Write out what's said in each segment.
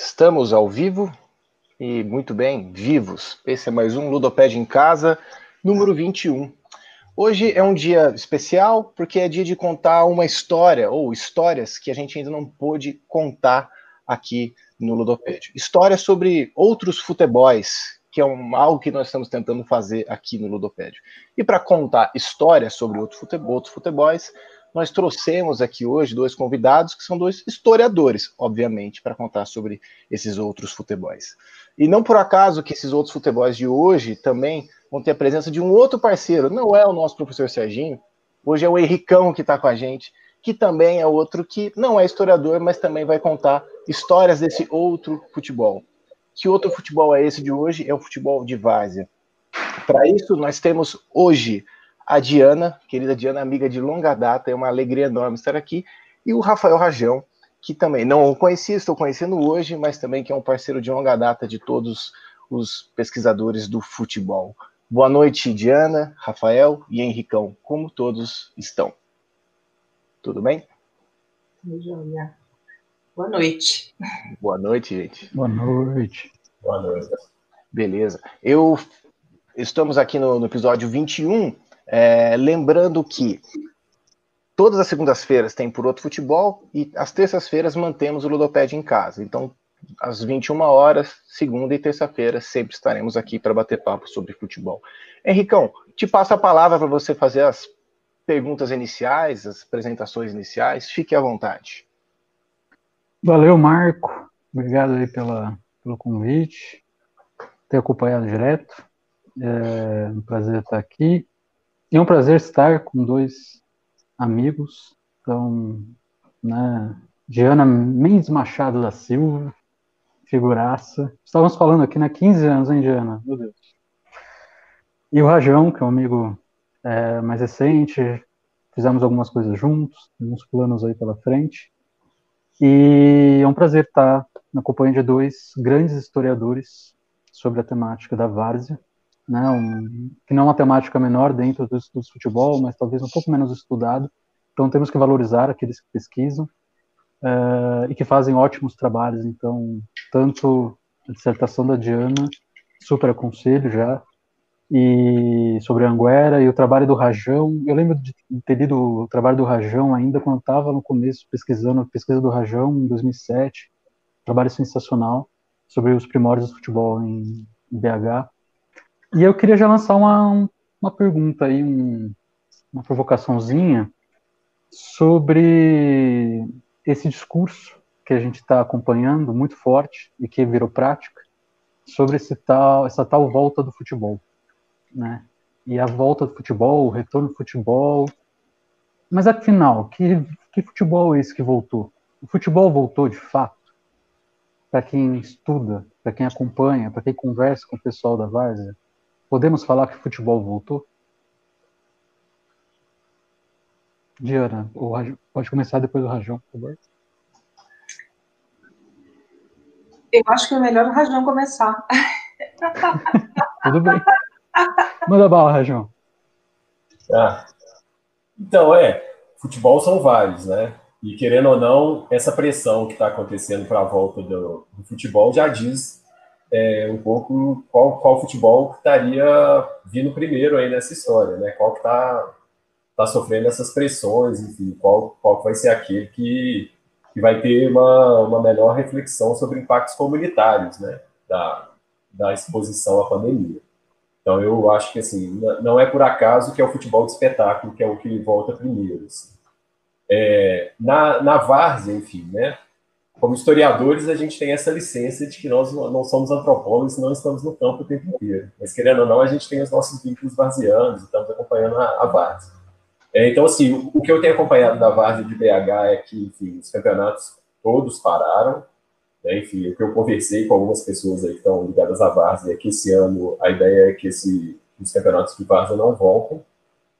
Estamos ao vivo e muito bem, vivos. Esse é mais um Ludopédia em Casa, número 21. Hoje é um dia especial porque é dia de contar uma história ou histórias que a gente ainda não pôde contar aqui no Ludopédio. Histórias sobre outros futebols, que é um, algo que nós estamos tentando fazer aqui no Ludopédio. E para contar histórias sobre outro futebol, outros futebols, nós trouxemos aqui hoje dois convidados que são dois historiadores, obviamente, para contar sobre esses outros futebols. E não por acaso que esses outros futebols de hoje também vão ter a presença de um outro parceiro, não é o nosso professor Serginho, hoje é o Henricão que está com a gente, que também é outro que não é historiador, mas também vai contar histórias desse outro futebol. Que outro futebol é esse de hoje? É o futebol de várzea. Para isso, nós temos hoje a Diana, querida Diana, amiga de longa data, é uma alegria enorme estar aqui, e o Rafael Rajão, que também não o conhecia, estou conhecendo hoje, mas também que é um parceiro de longa data de todos os pesquisadores do futebol. Boa noite, Diana, Rafael e Henricão, como todos estão? Tudo bem? Joia. Boa noite. Boa noite, gente. Boa noite. Boa noite. Beleza. Eu estamos aqui no, no episódio 21 é, lembrando que todas as segundas-feiras tem por outro futebol e às terças-feiras mantemos o Ludopédia em casa. Então, às 21 horas, segunda e terça-feira, sempre estaremos aqui para bater papo sobre futebol. Henricão, te passo a palavra para você fazer as perguntas iniciais, as apresentações iniciais. Fique à vontade. Valeu, Marco. Obrigado aí pela, pelo convite, ter acompanhado direto. É um prazer estar aqui. É um prazer estar com dois amigos. Então, né, Diana Mendes Machado da Silva, figuraça. Estávamos falando aqui, né? 15 anos, hein, Diana? Meu Deus. E o Rajão, que é um amigo é, mais recente, fizemos algumas coisas juntos, temos planos aí pela frente. E é um prazer estar na companhia de dois grandes historiadores sobre a temática da várzea né, um, que não é uma temática menor dentro dos estudos de futebol, mas talvez um pouco menos estudado. Então temos que valorizar aqueles que pesquisam uh, e que fazem ótimos trabalhos. Então, tanto a dissertação da Diana, super aconselho já, e sobre a Anguera e o trabalho do Rajão. Eu lembro de ter lido o trabalho do Rajão ainda quando estava no começo pesquisando a pesquisa do Rajão em 2007, trabalho sensacional sobre os primórdios do futebol em, BH. E eu queria já lançar uma, uma pergunta aí, um, uma provocaçãozinha sobre esse discurso que a gente está acompanhando muito forte e que virou prática sobre esse tal, essa tal volta do futebol, né? E a volta do futebol, o retorno do futebol. Mas afinal, que, que futebol é esse que voltou? O futebol voltou de fato? Para quem estuda, para quem acompanha, para quem conversa com o pessoal da Várzea, Podemos falar que o futebol voltou? Diana, pode começar depois do Rajão, por favor. Eu acho que é melhor o Rajão começar. Tudo bem. Manda bala, Rajão. Ah, então, é, futebol são vários, né? E querendo ou não, essa pressão que está acontecendo para a volta do, do, futebol já diz é, um pouco qual, qual futebol que estaria vindo primeiro aí nessa história, né? Qual que está tá sofrendo essas pressões, enfim, qual, qual vai ser aquele que, que vai ter uma, uma melhor reflexão sobre impactos comunitários, né? Da, da exposição à pandemia. Então, eu acho que, assim, não é por acaso que é o futebol de espetáculo que é o que volta primeiro. Assim. É, na, na várzea, enfim, né? Como historiadores, a gente tem essa licença de que nós não somos antropólogos, não estamos no campo o tempo inteiro. Mas, querendo ou não, a gente tem os nossos vínculos varzianos, estamos acompanhando a, a. É, então, assim, o, que eu tenho acompanhado da Várzea de BH é que, enfim, os campeonatos todos pararam. Né? Enfim, o que eu conversei com algumas pessoas aí que estão ligadas à Várzea é que esse ano a ideia é que esse, os campeonatos de Várzea não voltem.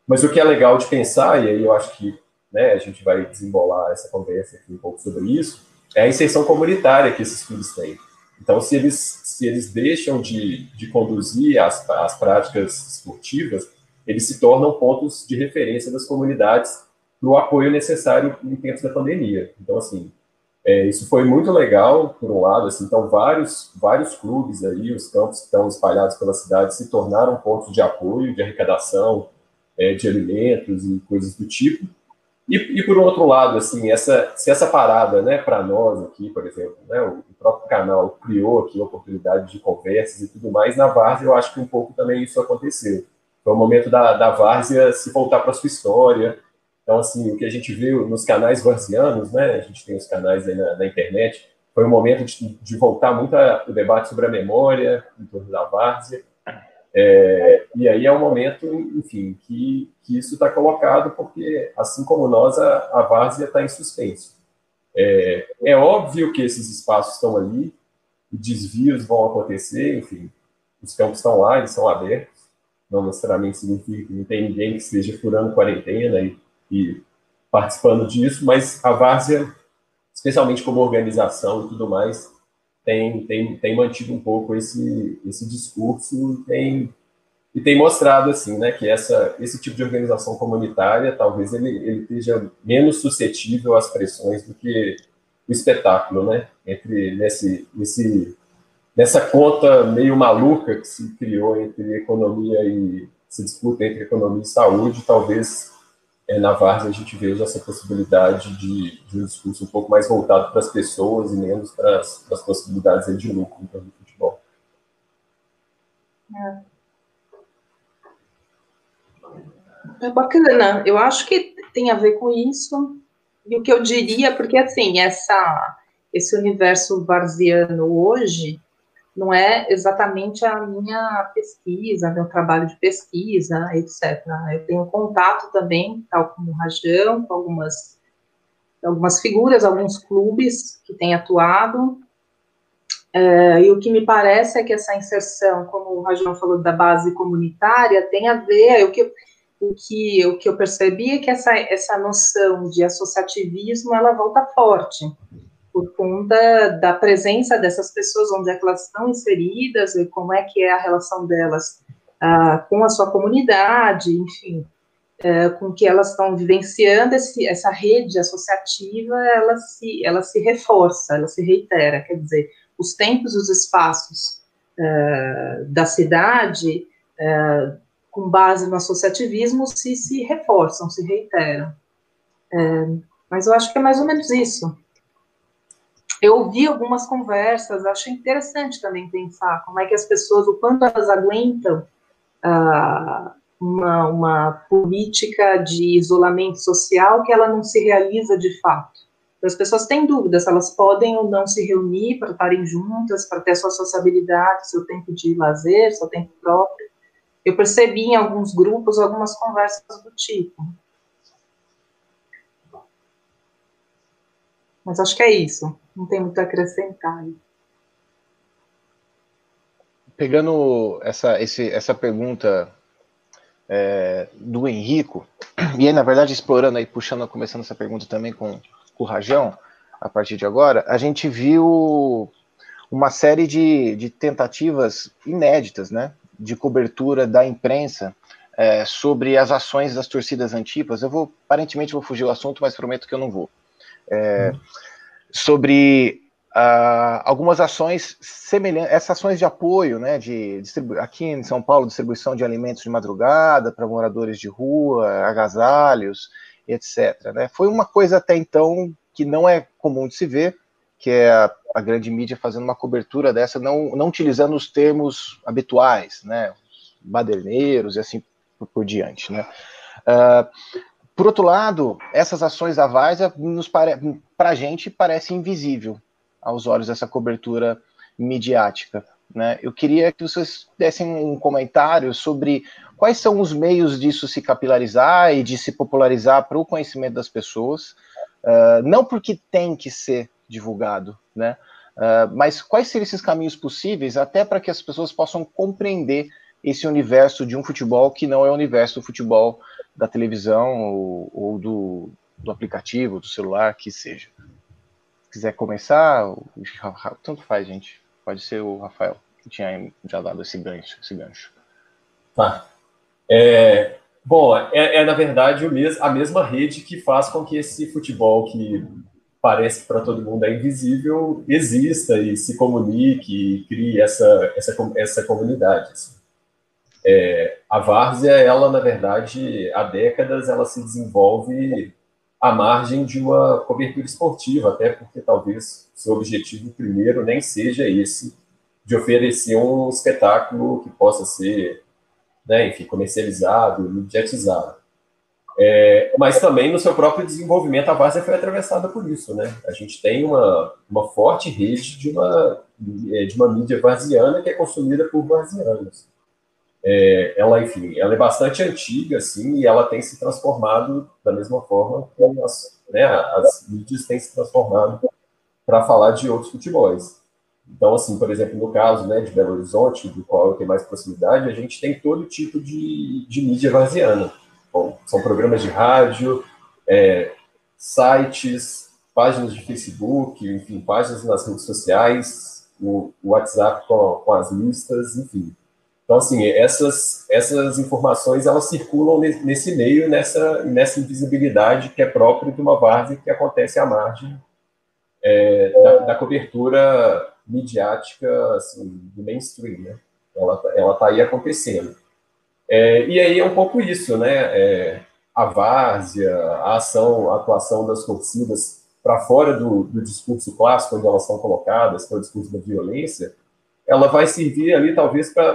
Mas o que é legal de pensar, e aí eu acho que né, a gente vai desembolar essa conversa aqui um pouco sobre isso, é a inserção comunitária que esses clubes têm. Então, se eles, se eles deixam de, de conduzir as, as práticas esportivas, eles se tornam pontos de referência das comunidades para o apoio necessário em tempos da pandemia. Então, assim, É, isso foi muito legal, por um lado, assim, então vários, vários clubes aí, os campos que estão espalhados pela cidade se tornaram pontos de apoio, de arrecadação é, de alimentos e coisas do tipo. E, e, por outro lado, assim, essa, se essa parada, né, para nós aqui, por exemplo, né, o próprio canal criou aqui oportunidade de conversas e tudo mais, na Várzea eu acho que um pouco também isso aconteceu. Foi o momento da, da Várzea se voltar para sua história, então, assim, o que a gente viu nos canais varzianos, né, a gente tem os canais aí na, na internet, foi um momento de, de voltar muito a, o debate sobre a memória em torno da várzea. É, e aí é um momento, enfim, que, que isso está colocado porque, assim como nós, a, a várzea está em suspenso. É, é óbvio que esses espaços estão ali, desvios vão acontecer, enfim, os campos estão lá, eles são abertos, não necessariamente significa que não tem ninguém que esteja furando quarentena e e participando disso, mas a Várzea, especialmente como organização e tudo mais, tem, tem, tem mantido um pouco esse, esse discurso tem, e tem mostrado assim, né, que essa, esse tipo de organização comunitária talvez ele, ele esteja menos suscetível às pressões do que o espetáculo, né, entre nesse, nesse nessa conta meio maluca que se criou entre economia e se disputa entre economia e saúde, talvez é, na Várzea a gente veja essa possibilidade de, de, um discurso um pouco mais voltado para as pessoas e menos para as, para as possibilidades de lucro então, do futebol. É. é bacana, eu acho que tem a ver com isso, e o que eu diria, porque assim, essa, esse universo varziano hoje, não é exatamente a minha pesquisa, meu trabalho de pesquisa, etc. Eu tenho contato também, tal como o Rajão, com algumas, algumas figuras, alguns clubes que têm atuado, é, e o que me parece é que essa inserção, como o Rajão falou, da base comunitária, tem a ver, o que, o que, o que eu percebi é que essa, essa noção de associativismo, ela volta forte, por conta da presença dessas pessoas, onde é que elas estão inseridas, e como é que é a relação delas ah, com a sua comunidade, enfim, é, com que elas estão vivenciando esse, essa rede associativa, ela se, ela se reforça, ela se reitera, quer dizer, os tempos, os espaços é, da cidade, é, com base no associativismo, se, se reforçam, se reiteram. É, mas eu acho que é mais ou menos isso eu ouvi algumas conversas, acho interessante também pensar como é que as pessoas, o quanto elas aguentam uh, uma, uma política de isolamento social que ela não se realiza de fato. As pessoas têm dúvidas elas podem ou não se reunir para estarem juntas, para ter sua sociabilidade, seu tempo de lazer, seu tempo próprio. Eu percebi em alguns grupos algumas conversas do tipo. Mas acho que é isso não tem muito a acrescentar. Pegando essa, esse, essa pergunta é, do Henrico, e aí, na verdade, explorando aí, puxando, começando essa pergunta também com, com o Rajão, a partir de agora, a gente viu uma série de, de tentativas inéditas, né, de cobertura da imprensa é, sobre as ações das torcidas antipas. Eu vou, aparentemente, vou fugir do assunto, mas prometo que eu não vou. É, hum sobre uh, algumas ações semelhantes, essas ações de apoio, né, de aqui em São Paulo, distribuição de alimentos de madrugada para moradores de rua, agasalhos, etc. Né? Foi uma coisa até então que não é comum de se ver, que é a, a grande mídia fazendo uma cobertura dessa, não, não utilizando os termos habituais, né, baderneiros e assim por, por diante, né. Uh, por outro lado, essas ações da Várzea, para a gente, parece invisível aos olhos dessa cobertura midiática. Né? Eu queria que vocês dessem um comentário sobre quais são os meios disso se capilarizar e de se popularizar para o conhecimento das pessoas, uh, não porque tem que ser divulgado, né? Uh, mas quais seriam esses caminhos possíveis até para que as pessoas possam compreender esse universo de um futebol que não é o universo do futebol da televisão ou, ou do, do, aplicativo, do celular, que seja. Se quiser começar, tanto faz, gente. Pode ser o Rafael, que tinha já dado esse gancho. Esse gancho. Tá. É, bom, é, é, na verdade a mesma rede que faz com que esse futebol que parece que para todo mundo é invisível, exista e se comunique e crie essa, essa, essa comunidade. Assim. É, a várzea, ela, na verdade, há décadas, ela se desenvolve à margem de uma cobertura esportiva, até porque talvez seu objetivo primeiro nem seja esse, de oferecer um espetáculo que possa ser, né, enfim, comercializado, mediatizado. É, mas também no seu próprio desenvolvimento a Várzea foi atravessada por isso, né? A gente tem uma, uma forte rede de uma, é, de uma mídia varziana que é consumida por varzianos. É, ela, enfim, ela é bastante antiga, assim, e ela tem se transformado da mesma forma que as, né, as mídias têm se transformado para falar de outros futebols. Então, assim, por exemplo, no caso né, de Belo Horizonte, do qual eu tenho mais proximidade, a gente tem todo tipo de, de mídia varziana Bom, são programas de rádio, é, sites, páginas de Facebook, enfim, páginas nas redes sociais, o, o WhatsApp com, com, as listas, enfim. Então, assim, essas, essas informações, elas circulam nesse meio, nessa, nessa invisibilidade que é própria de uma várzea que acontece à margem é, da, da, cobertura midiática, assim, do mainstream, né? Ela está aí acontecendo. É, e aí é um pouco isso, né? É, a várzea, a ação, a atuação das torcidas para fora do, do, discurso clássico, onde elas são colocadas, que é o discurso da violência, ela vai servir ali talvez para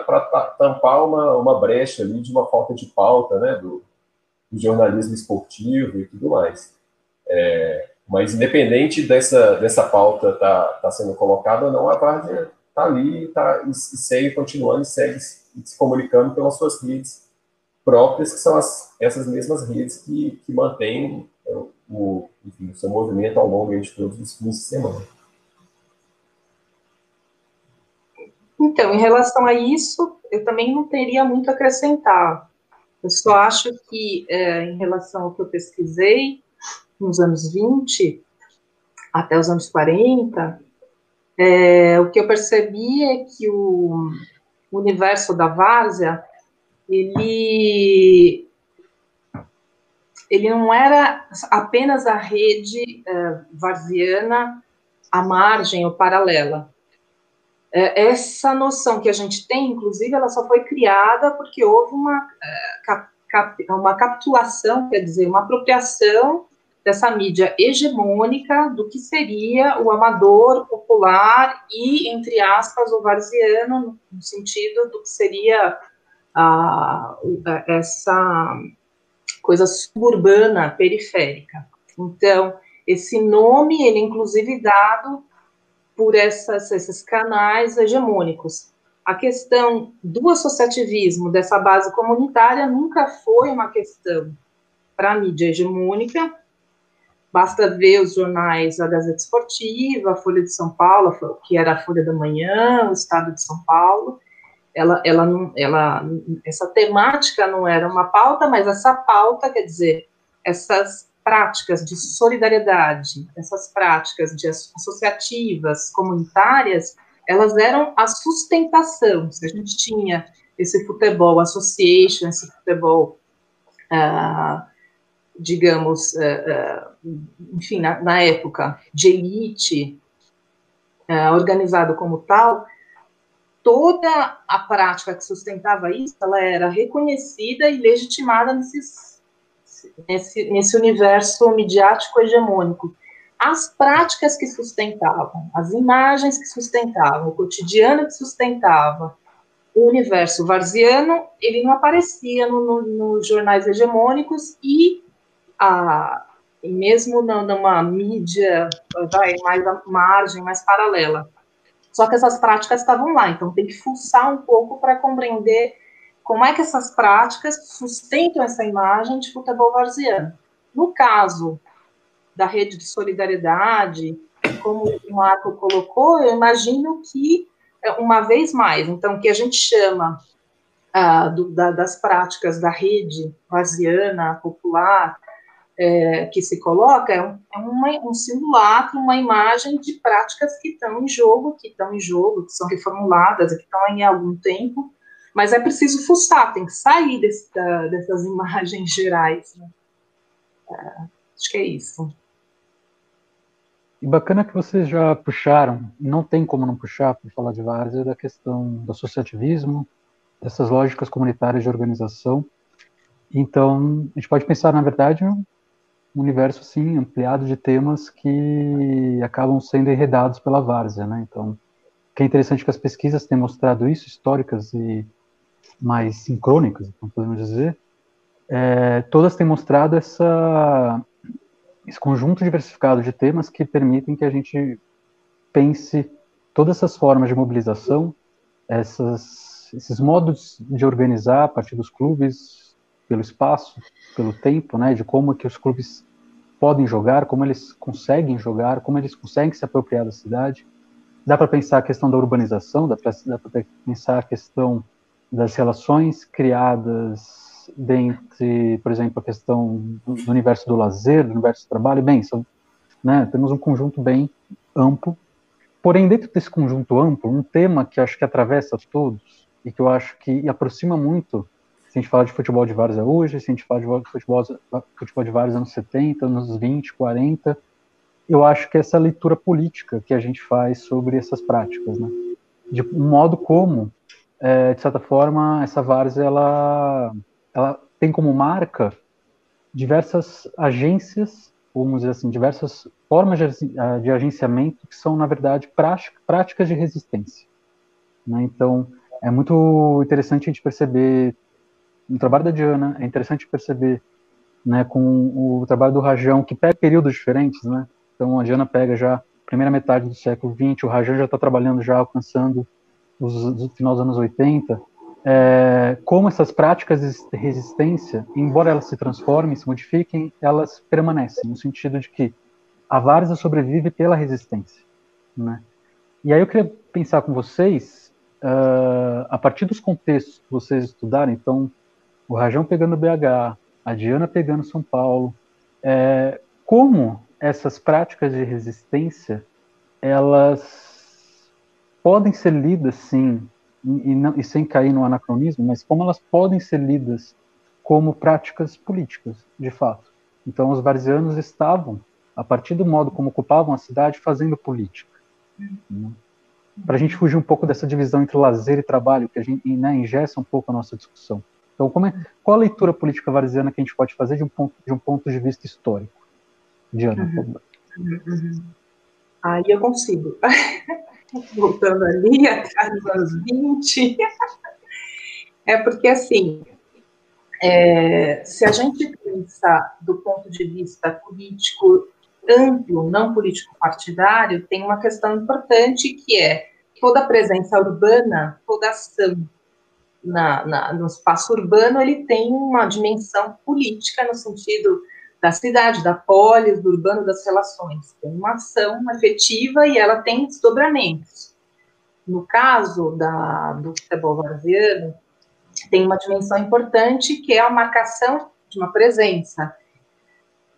tampar uma, uma brecha ali de uma falta de pauta, né? Do, do jornalismo esportivo e tudo mais. É, mas independente dessa, dessa pauta tá, tá sendo colocada ou não, a várzea está ali tá, e, segue continuando e segue se comunicando pelas suas redes próprias, que são as, essas mesmas redes que, que mantêm o, enfim, o seu movimento ao longo de todos os fins de semana. Então, em relação a isso, eu também não teria muito a acrescentar. Eu só acho que, é, em relação ao que eu pesquisei, nos anos 20 até os anos 40, é, o que eu percebi é que o, universo da várzea, ele, ele não era apenas a rede uh, varziana à margem ou paralela. É, essa noção que a gente tem, inclusive, ela só foi criada porque houve uma, cap, uma capitulação, quer dizer, uma apropriação dessa mídia hegemônica do que seria o amador popular e, entre aspas, o varziano, no sentido do que seria a, essa coisa suburbana, periférica. Então, esse nome, ele é inclusive dado por essas, esses canais hegemônicos. A questão do associativismo, dessa base comunitária, nunca foi uma questão para a mídia hegemônica, Basta ver os jornais, a Gazeta Esportiva, a Folha de São Paulo, que era a Folha da Manhã, o Estado de São Paulo. Ela, ela, não, ela, essa temática não era uma pauta, mas essa pauta, quer dizer, essas práticas de solidariedade, essas práticas de associativas, comunitárias, elas eram a sustentação. Se a gente tinha esse futebol association, esse futebol uh, digamos, uh, uh, enfim, na, na, época, de elite, organizado como tal, toda a prática que sustentava isso, ela era reconhecida e legitimada nesses, nesse, nesse universo midiático hegemônico. As práticas que sustentavam, as imagens que sustentavam, o cotidiano que sustentava, o universo varziano, ele não aparecia nos no, no jornais hegemônicos e a, mesmo numa mídia vai, mais a margem, mais paralela. Só que essas práticas estavam lá, então tem que fuçar um pouco para compreender como é que essas práticas sustentam essa imagem de futebol varziano. No caso da rede de solidariedade, como o Marco colocou, eu imagino que, é, uma vez mais, então, o que a gente chama ah, do, da, das práticas da rede varziana, popular, é, que se coloca é, um, é uma, um simulacro, uma imagem de práticas que estão em jogo, que estão em jogo, que são reformuladas, que estão há algum tempo, mas é preciso fuçar, tem que sair desse, da, dessas imagens gerais. Né? É, acho que é isso. E bacana que vocês já puxaram, não tem como não puxar para falar de várzea, da questão do associativismo, dessas lógicas comunitárias de organização. Então, a gente pode pensar, na verdade, um universo assim ampliado de temas que acabam sendo enredados pela várzea, né? Então, que é interessante que as pesquisas têm mostrado isso, históricas e mais sincrônicas, podemos dizer, é, todas têm mostrado essa esse conjunto diversificado de temas que permitem que a gente pense todas essas formas de mobilização, essas, esses modos de organizar a partir dos clubes, pelo espaço, pelo tempo, né, de como que os clubes podem jogar, como eles conseguem jogar, como eles conseguem se apropriar da cidade. Dá para pensar a questão da urbanização, dá para pensar a questão das relações criadas dentre, por exemplo, a questão do, universo do lazer, do universo do trabalho, bem, são, né, temos um conjunto bem amplo. Porém, dentro desse conjunto amplo, um tema que acho que atravessa todos e que eu acho que aproxima muito, se a gente fala de futebol de vários hoje, se a gente fala de futebol, futebol de vários anos 70, anos 20, 40, eu acho que é essa leitura política que a gente faz sobre essas práticas, né? De um modo como, é, de certa forma, essa várzea, ela ela tem como marca diversas agências, vamos dizer assim, diversas formas de, ah, de agenciamento que são, na verdade, prática, práticas de resistência. Né? Então, é muito interessante a gente perceber no trabalho da Diana, é interessante perceber né, com o trabalho do Rajão, que pega períodos diferentes, né? Então, a Diana pega já primeira metade do século XX, o Rajão já está trabalhando, já alcançando os, os final dos anos 80, é, como essas práticas de resistência, embora elas se transformem, se modifiquem, elas permanecem, no sentido de que a várzea sobrevive pela resistência. Né? E aí eu queria pensar com vocês, uh, a partir dos contextos que vocês estudaram, então, o Rajão pegando BH, a Diana pegando São Paulo, é, como essas práticas de resistência, elas podem ser lidas, sim, e, não, e sem cair no anacronismo, mas como elas podem ser lidas como práticas políticas, de fato. Então, os varzianos estavam, a partir do modo como ocupavam a cidade, fazendo política. Né? Para a gente fugir um pouco dessa divisão entre lazer e trabalho, que a gente né, ingessa um pouco a nossa discussão. Então, é, qual a leitura política varziana que a gente pode fazer de um ponto de, um ponto de vista histórico? Diana, por favor. Uhum. uhum. Aí eu consigo. voltando ali atrás anos 20. é porque, assim, é, se a gente pensar do ponto de vista político amplo, não político partidário, tem uma questão importante que é toda presença urbana, toda ação na, na, no espaço urbano, ele tem uma dimensão política no sentido da cidade, da polis, do urbano, das relações. Tem uma ação efetiva e ela tem desdobramentos. No caso da, do futebol varziano, tem uma dimensão importante que é a marcação de uma presença.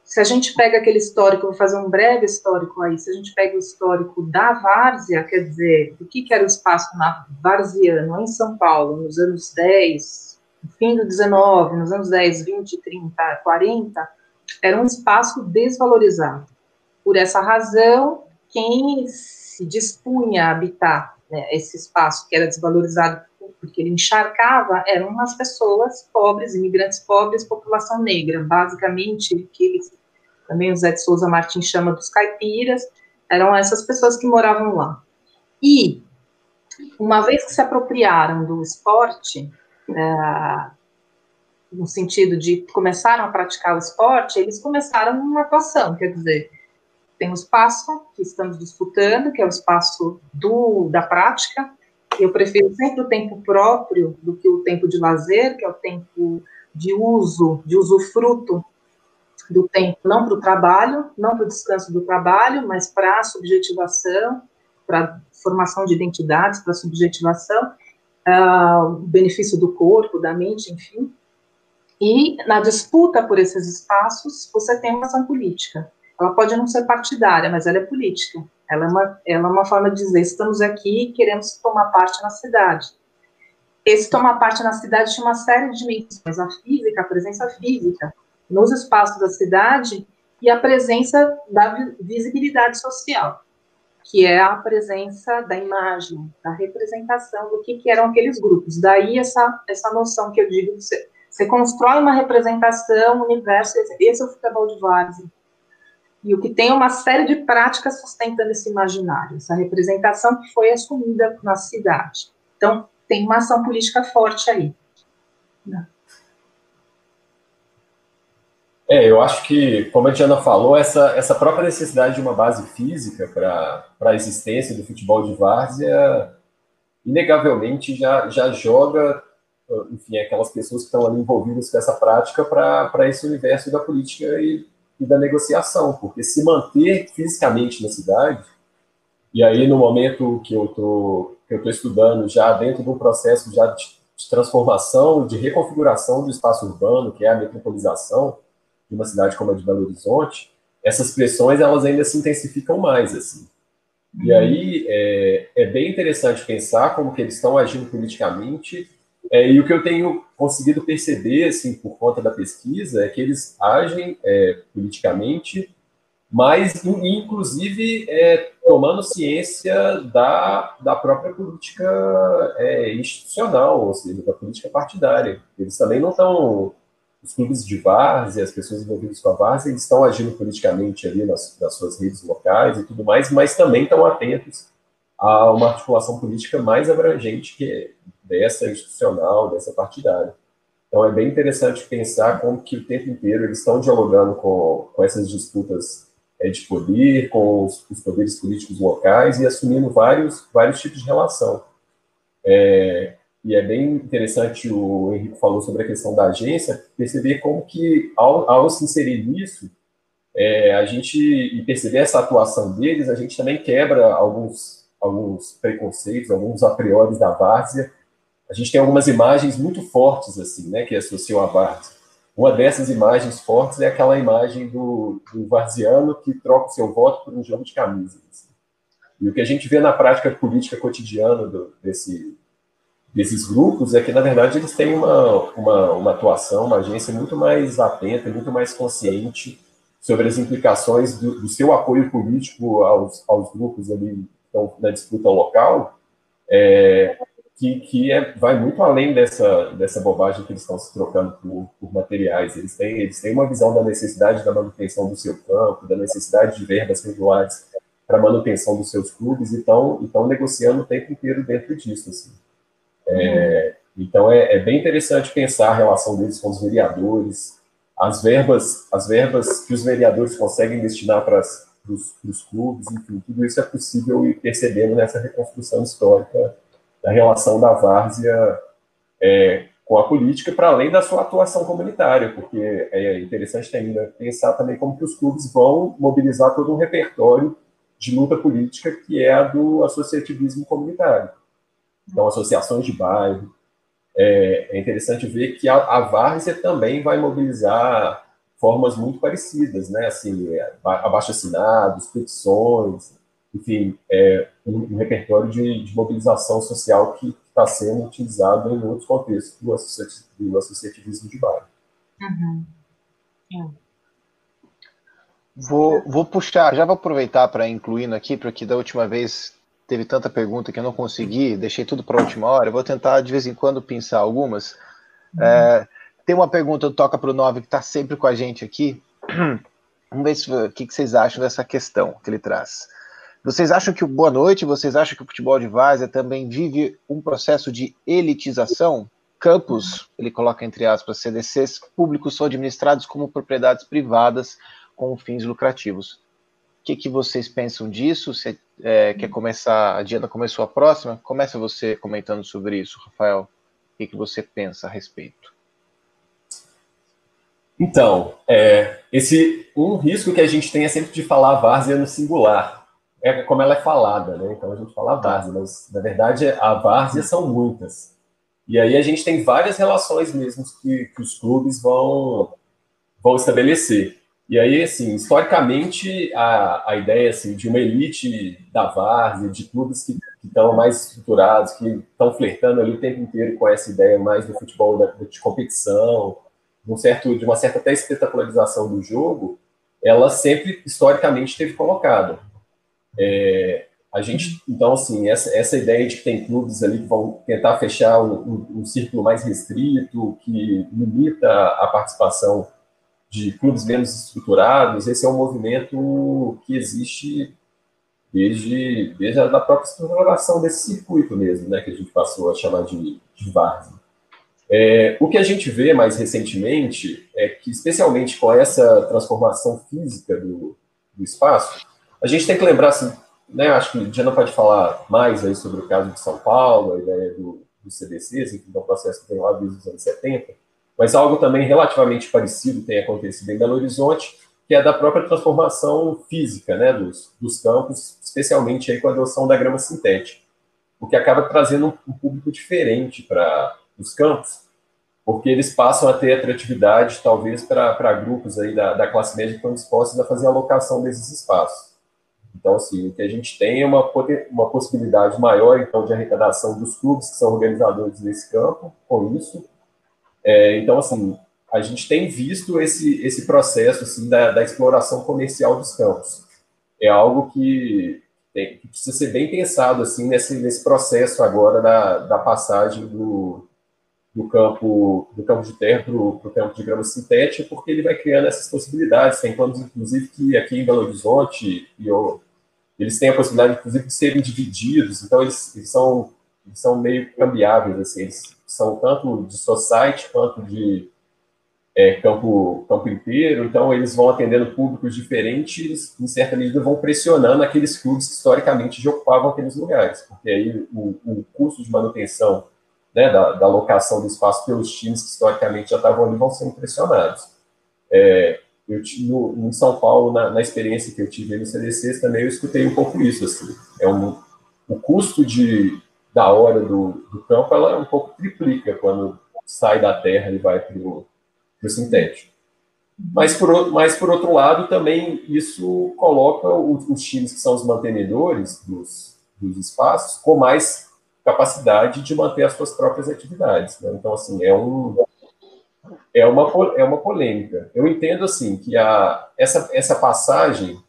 Se a gente pega aquele histórico, vou fazer um breve histórico aí, se a gente pega o histórico da várzea, quer dizer, do que, que era o espaço na varziano em São Paulo, nos anos 10, no fim do 19, nos anos 10, 20, 30, 40, era um espaço desvalorizado. Por essa razão, quem se dispunha a habitar né, esse espaço que era desvalorizado porque ele encharcava eram as pessoas pobres, imigrantes pobres, população negra, basicamente, que também o Zé de Souza Martins chama dos caipiras, eram essas pessoas que moravam lá. E, uma vez que se apropriaram do esporte, é, no sentido de começaram a praticar o esporte, eles começaram uma atuação, quer dizer, tem o espaço que estamos disputando, que é o espaço do, da prática, eu prefiro sempre o tempo próprio do que o tempo de lazer, que é o tempo de uso, de usufruto do tempo, não para o trabalho, não para o descanso do trabalho, mas para a subjetivação, para formação de identidades, para a subjetivação, uh, benefício do corpo, da mente, enfim. E na disputa por esses espaços, você tem uma ação política. Ela pode não ser partidária, mas ela é política. Ela é uma, ela é uma forma de dizer: estamos aqui e queremos tomar parte na cidade. Esse tomar parte na cidade tinha uma série de dimensões: a física, a presença física. Nos espaços da cidade, e a presença da visibilidade social, que é a presença da imagem, da representação do que, que eram aqueles grupos. Daí essa, essa noção que eu digo, você, você constrói uma representação, um universo, esse é o futebol de várzea. E o que tem é uma série de práticas sustentando esse imaginário, essa representação que foi assumida na cidade. Então, tem uma ação política forte aí. Né? É, eu acho que, como a Diana falou, essa, essa própria necessidade de uma base física para a existência do futebol de várzea, inegavelmente já, já joga, enfim, aquelas pessoas que estão ali envolvidas com essa prática para esse universo da política e, e da negociação, porque se manter fisicamente na cidade, e aí no momento que eu tô, que eu estou estudando, já dentro de um processo já de, de transformação, de reconfiguração do espaço urbano, que é a metropolização, de uma cidade como a de Belo Horizonte, essas pressões elas ainda se intensificam mais assim. E uhum. aí é, é bem interessante pensar como que eles estão agindo politicamente é, e o que eu tenho conseguido perceber assim por conta da pesquisa é que eles agem é, politicamente, mas inclusive é, tomando ciência da, da própria política é, institucional, ou seja, da política partidária. Eles também não estão os clubes de várzea, as pessoas envolvidas com a várzea, eles estão agindo politicamente ali nas, nas suas redes locais e tudo mais, mas também estão atentos a uma articulação política mais abrangente que dessa institucional, dessa partidária. Então é bem interessante pensar como que o tempo inteiro eles estão dialogando com, com essas disputas é, de poder, com os, os, poderes políticos locais e assumindo vários, vários tipos de relação. É, e é bem interessante o Henrique falou sobre a questão da agência, perceber como que, ao, ao se inserir nisso, é, a gente, e perceber essa atuação deles, a gente também quebra alguns, alguns preconceitos, alguns a priori da várzea. A gente tem algumas imagens muito fortes, assim, né, que associam a várzea. Uma dessas imagens fortes é aquela imagem do, do varziano que troca o seu voto por um jogo de camisas. Assim. E o que a gente vê na prática política cotidiana do, desse, desses grupos é que, na verdade, eles têm uma, uma, uma atuação, uma agência muito mais atenta, muito mais consciente sobre as implicações do, do seu apoio político aos, aos grupos ali então, na disputa local, é, que, que é, vai muito além dessa, dessa bobagem que eles estão se trocando por, por, materiais. Eles têm, eles têm uma visão da necessidade da manutenção do seu campo, da necessidade de verbas regulares para manutenção dos seus clubes, e estão negociando o tempo inteiro dentro disso. Assim. É, então é, é, bem interessante pensar a relação deles com os vereadores, as verbas, as verbas que os vereadores conseguem destinar para os clubes, enfim, tudo isso é possível ir percebendo nessa reconstrução histórica da relação da várzea é, com a política, para além da sua atuação comunitária, porque é interessante ainda pensar também como que os clubes vão mobilizar todo um repertório de luta política que é a do associativismo comunitário. Então, associações de bairro. É, é interessante ver que a, a Várzea também vai mobilizar formas muito parecidas, né? Assim, é, abaixo-assinados, petições, enfim, é um, um repertório de, de, mobilização social que está sendo utilizado em outros contextos do, associativismo, do associativismo de bairro. Uhum. É. Vou, vou puxar, já vou aproveitar para incluindo aqui, porque da última vez teve tanta pergunta que eu não consegui, deixei tudo para a última hora. Vou tentar de vez em quando pensar algumas. Uhum. É, tem uma pergunta do Toca para o 9 que está sempre com a gente aqui. Vamos ver se, o que, que vocês acham dessa questão que ele traz. Vocês acham que o boa noite? Vocês acham que o futebol de várzea também vive um processo de elitização? Campos, ele coloca entre aspas, CDCs públicos são administrados como propriedades privadas com fins lucrativos que, que vocês pensam disso? Você é, quer começar? A Diana começou a próxima? Começa você comentando sobre isso, Rafael. O que, que você pensa a respeito? Então, é, esse um risco que a gente tem é sempre de falar várzea no singular. É como ela é falada, né? Então a gente fala várzea, mas na verdade a várzea são muitas. E aí a gente tem várias relações mesmo que, que os clubes vão, vão estabelecer. E aí, assim, historicamente, a, a ideia assim, de uma elite da várzea, de clubes que estão mais estruturados, que estão flertando ali o tempo inteiro com essa ideia mais do futebol da, de competição, um certo, de uma certa até espetacularização do jogo, ela sempre historicamente esteve colocada. É, a gente, então, assim, essa, essa ideia de que tem clubes ali que vão tentar fechar um, um, um círculo mais restrito, que limita a participação de clubes menos estruturados, esse é um movimento que existe desde, desde a da própria estruturação desse circuito mesmo, né, que a gente passou a chamar de, de várzea. É, o que a gente vê mais recentemente é que, especialmente com essa transformação física do, do espaço, a gente tem que lembrar, assim, né, acho que Diana pode falar mais aí sobre o caso de São Paulo, a ideia do, do CDC, assim, que é um processo que tem lá desde os anos 70, mas algo também relativamente parecido tem acontecido em Belo Horizonte, que é da própria transformação física né, dos, dos campos, especialmente aí com a adoção da grama sintética, o que acaba trazendo um, um público diferente para os campos, porque eles passam a ter atratividade, talvez, para grupos aí da, da classe média que estão dispostos a fazer a alocação desses espaços. Então, assim, o que a gente tem é uma, uma possibilidade maior, então, de arrecadação dos clubes que são organizadores desse campo, com isso. É, então, assim, a gente tem visto esse, esse processo, assim, da, da exploração comercial dos campos. É algo que, tem, que precisa ser bem pensado, assim, nesse, nesse processo agora da, da passagem do, do campo do campo de terra para o campo de grama sintética, porque ele vai criando essas possibilidades. Tem planos, inclusive, que aqui em Belo Horizonte e eles têm a possibilidade, inclusive, de serem divididos, então eles, eles, são, eles são meio cambiáveis, assim, eles são tanto de society quanto de é, campo, campo inteiro, então eles vão atendendo públicos diferentes, em certa medida vão pressionando aqueles clubes que historicamente já ocupavam aqueles lugares, porque aí o, o custo de manutenção né, da, da alocação do espaço pelos times que historicamente já estavam ali vão ser pressionados. É, eu no, em São Paulo, na, na, experiência que eu tive no CDC, também eu escutei um pouco isso, assim, é um, o custo de, da hora do, do campo, ela um pouco triplica quando sai da terra e vai para o sintético. Mas por, mas, por outro lado, também isso coloca os, os times que são os mantenedores dos, dos espaços com mais capacidade de manter as suas próprias atividades. Né? Então, assim, é um, é uma, é uma polêmica. Eu entendo assim que a, essa, essa passagem,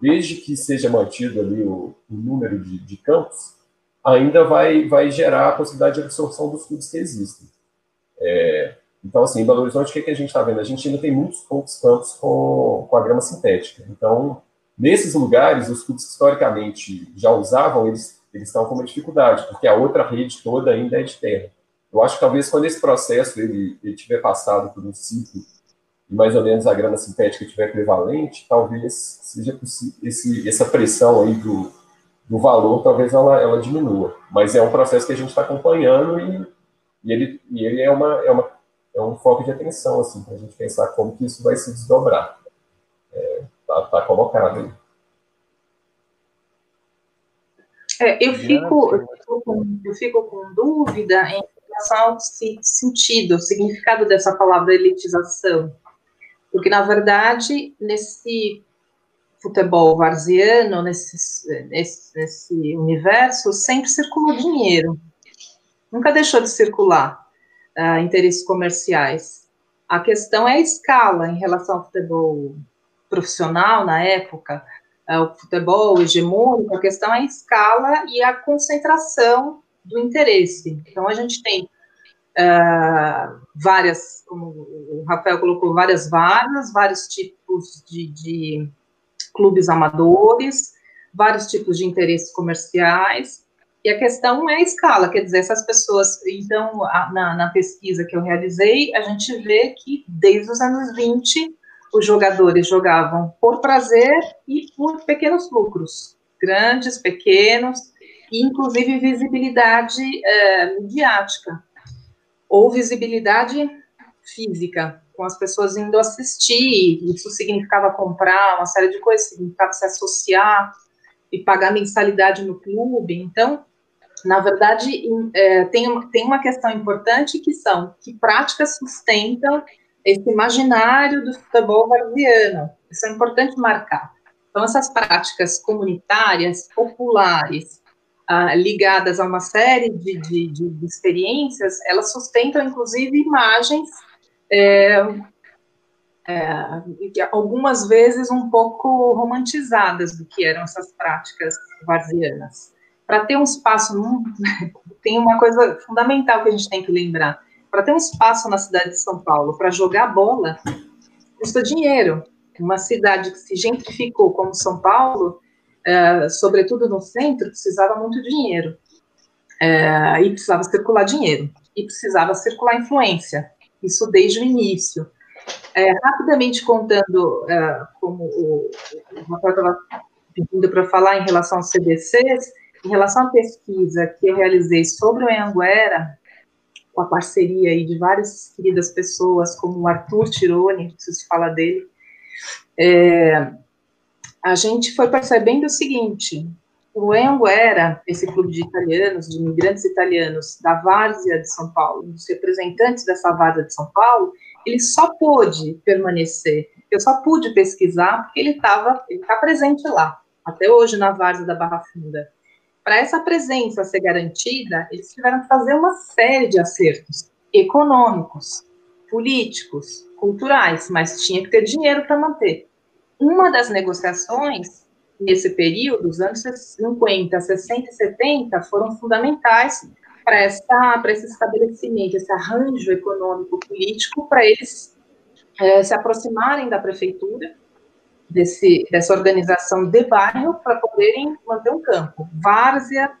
desde que seja mantido ali o, o número de, de, campos, ainda vai, vai gerar a possibilidade de absorção dos clubes que existem. É, então, assim, em Belo Horizonte, o que, que a gente está vendo? A gente ainda tem muitos poucos campos com, com a grama sintética. Então, nesses lugares, os clubes que historicamente já usavam, eles, eles estão com uma dificuldade, porque a outra rede toda ainda é de terra. Eu acho que talvez quando esse processo ele, ele tiver passado por um ciclo e mais ou menos a grana sintética tiver prevalente, talvez seja possível, esse, essa pressão aí do, do valor, talvez ela, ela diminua. Mas é um processo que a gente está acompanhando e, e, ele, e ele é, uma, é, uma, é um foco de atenção, assim, para a gente pensar como que isso vai se desdobrar. Está é, tá colocado aí. É, eu, fico, eu, fico com, eu fico com dúvida em relação ao sentido, o significado dessa palavra elitização. Porque, na verdade, nesse futebol varziano, nesse, nesse, nesse universo, sempre circulou dinheiro. Nunca deixou de circular uh, interesses comerciais. A questão é a escala em relação ao futebol profissional na época, o futebol hegemônico, a questão é a escala e a concentração do interesse. Então, a gente tem uh, várias, como o Rafael colocou, várias vagas, vários tipos de, de clubes amadores, vários tipos de interesses comerciais, e a questão é a escala, quer dizer, essas pessoas, então, na, na, pesquisa que eu realizei, a gente vê que desde os anos 20, os jogadores jogavam por prazer e por pequenos lucros, grandes, pequenos, inclusive visibilidade é, midiática, ou visibilidade física, com as pessoas indo assistir, isso significava comprar uma série de coisas, significava se associar e pagar mensalidade no clube, então, na verdade, é, tem, tem uma questão importante que são, que práticas sustentam esse imaginário do futebol varziano, isso é importante marcar. Então, essas práticas comunitárias, populares, ah, ligadas a uma série de, de, de, experiências, elas sustentam, inclusive, imagens é, é, algumas vezes um pouco romantizadas do que eram essas práticas varzianas. Para ter um espaço, tem uma coisa fundamental que a gente tem que lembrar. Para ter um espaço na cidade de São Paulo para jogar bola, custa dinheiro. Uma cidade que se gentrificou como São Paulo, é, sobretudo no centro, precisava muito dinheiro. É, e precisava circular dinheiro. E precisava circular influência. Isso desde o início. É, rapidamente contando, é, como o, o Rafael estava pedindo para falar em relação aos CDCs, em relação à pesquisa que eu realizei sobre o Anhanguera, com a parceria aí de várias queridas pessoas, como o Arthur Tironi, não sei se fala dele, é, a gente foi percebendo o seguinte, o Anhanguera, esse clube de italianos, de imigrantes italianos da Várzea de São Paulo, dos representantes dessa Várzea de São Paulo, ele só pôde permanecer. Eu só pude pesquisar porque ele estava, ele está presente lá, até hoje na Várzea da Barra Funda. Para essa presença ser garantida, eles tiveram que fazer uma série de acertos econômicos, políticos, culturais, mas tinha que ter dinheiro para manter. Uma das negociações nesse período, os anos 50, 60 e 70, foram fundamentais para esse estabelecimento, esse arranjo econômico político, para eles é, se aproximarem da prefeitura, desse, dessa organização de bairro, para poderem manter um campo. Várzea,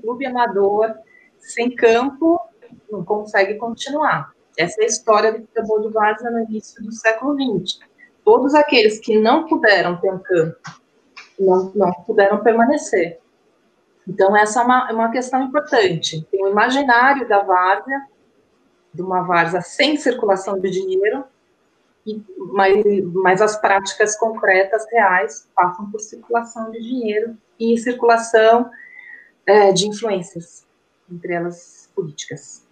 clube amador, sem campo, não consegue continuar. Essa é a história do futebol de Várzea no início do século XX. Todos aqueles que não puderam ter um campo, não, não puderam permanecer. Então, essa é uma, é uma questão importante. Tem o imaginário da várzea, de uma várzea sem circulação de dinheiro, e, mas, mas as práticas concretas, reais, passam por circulação de dinheiro e circulação é, de influências, entre elas políticas.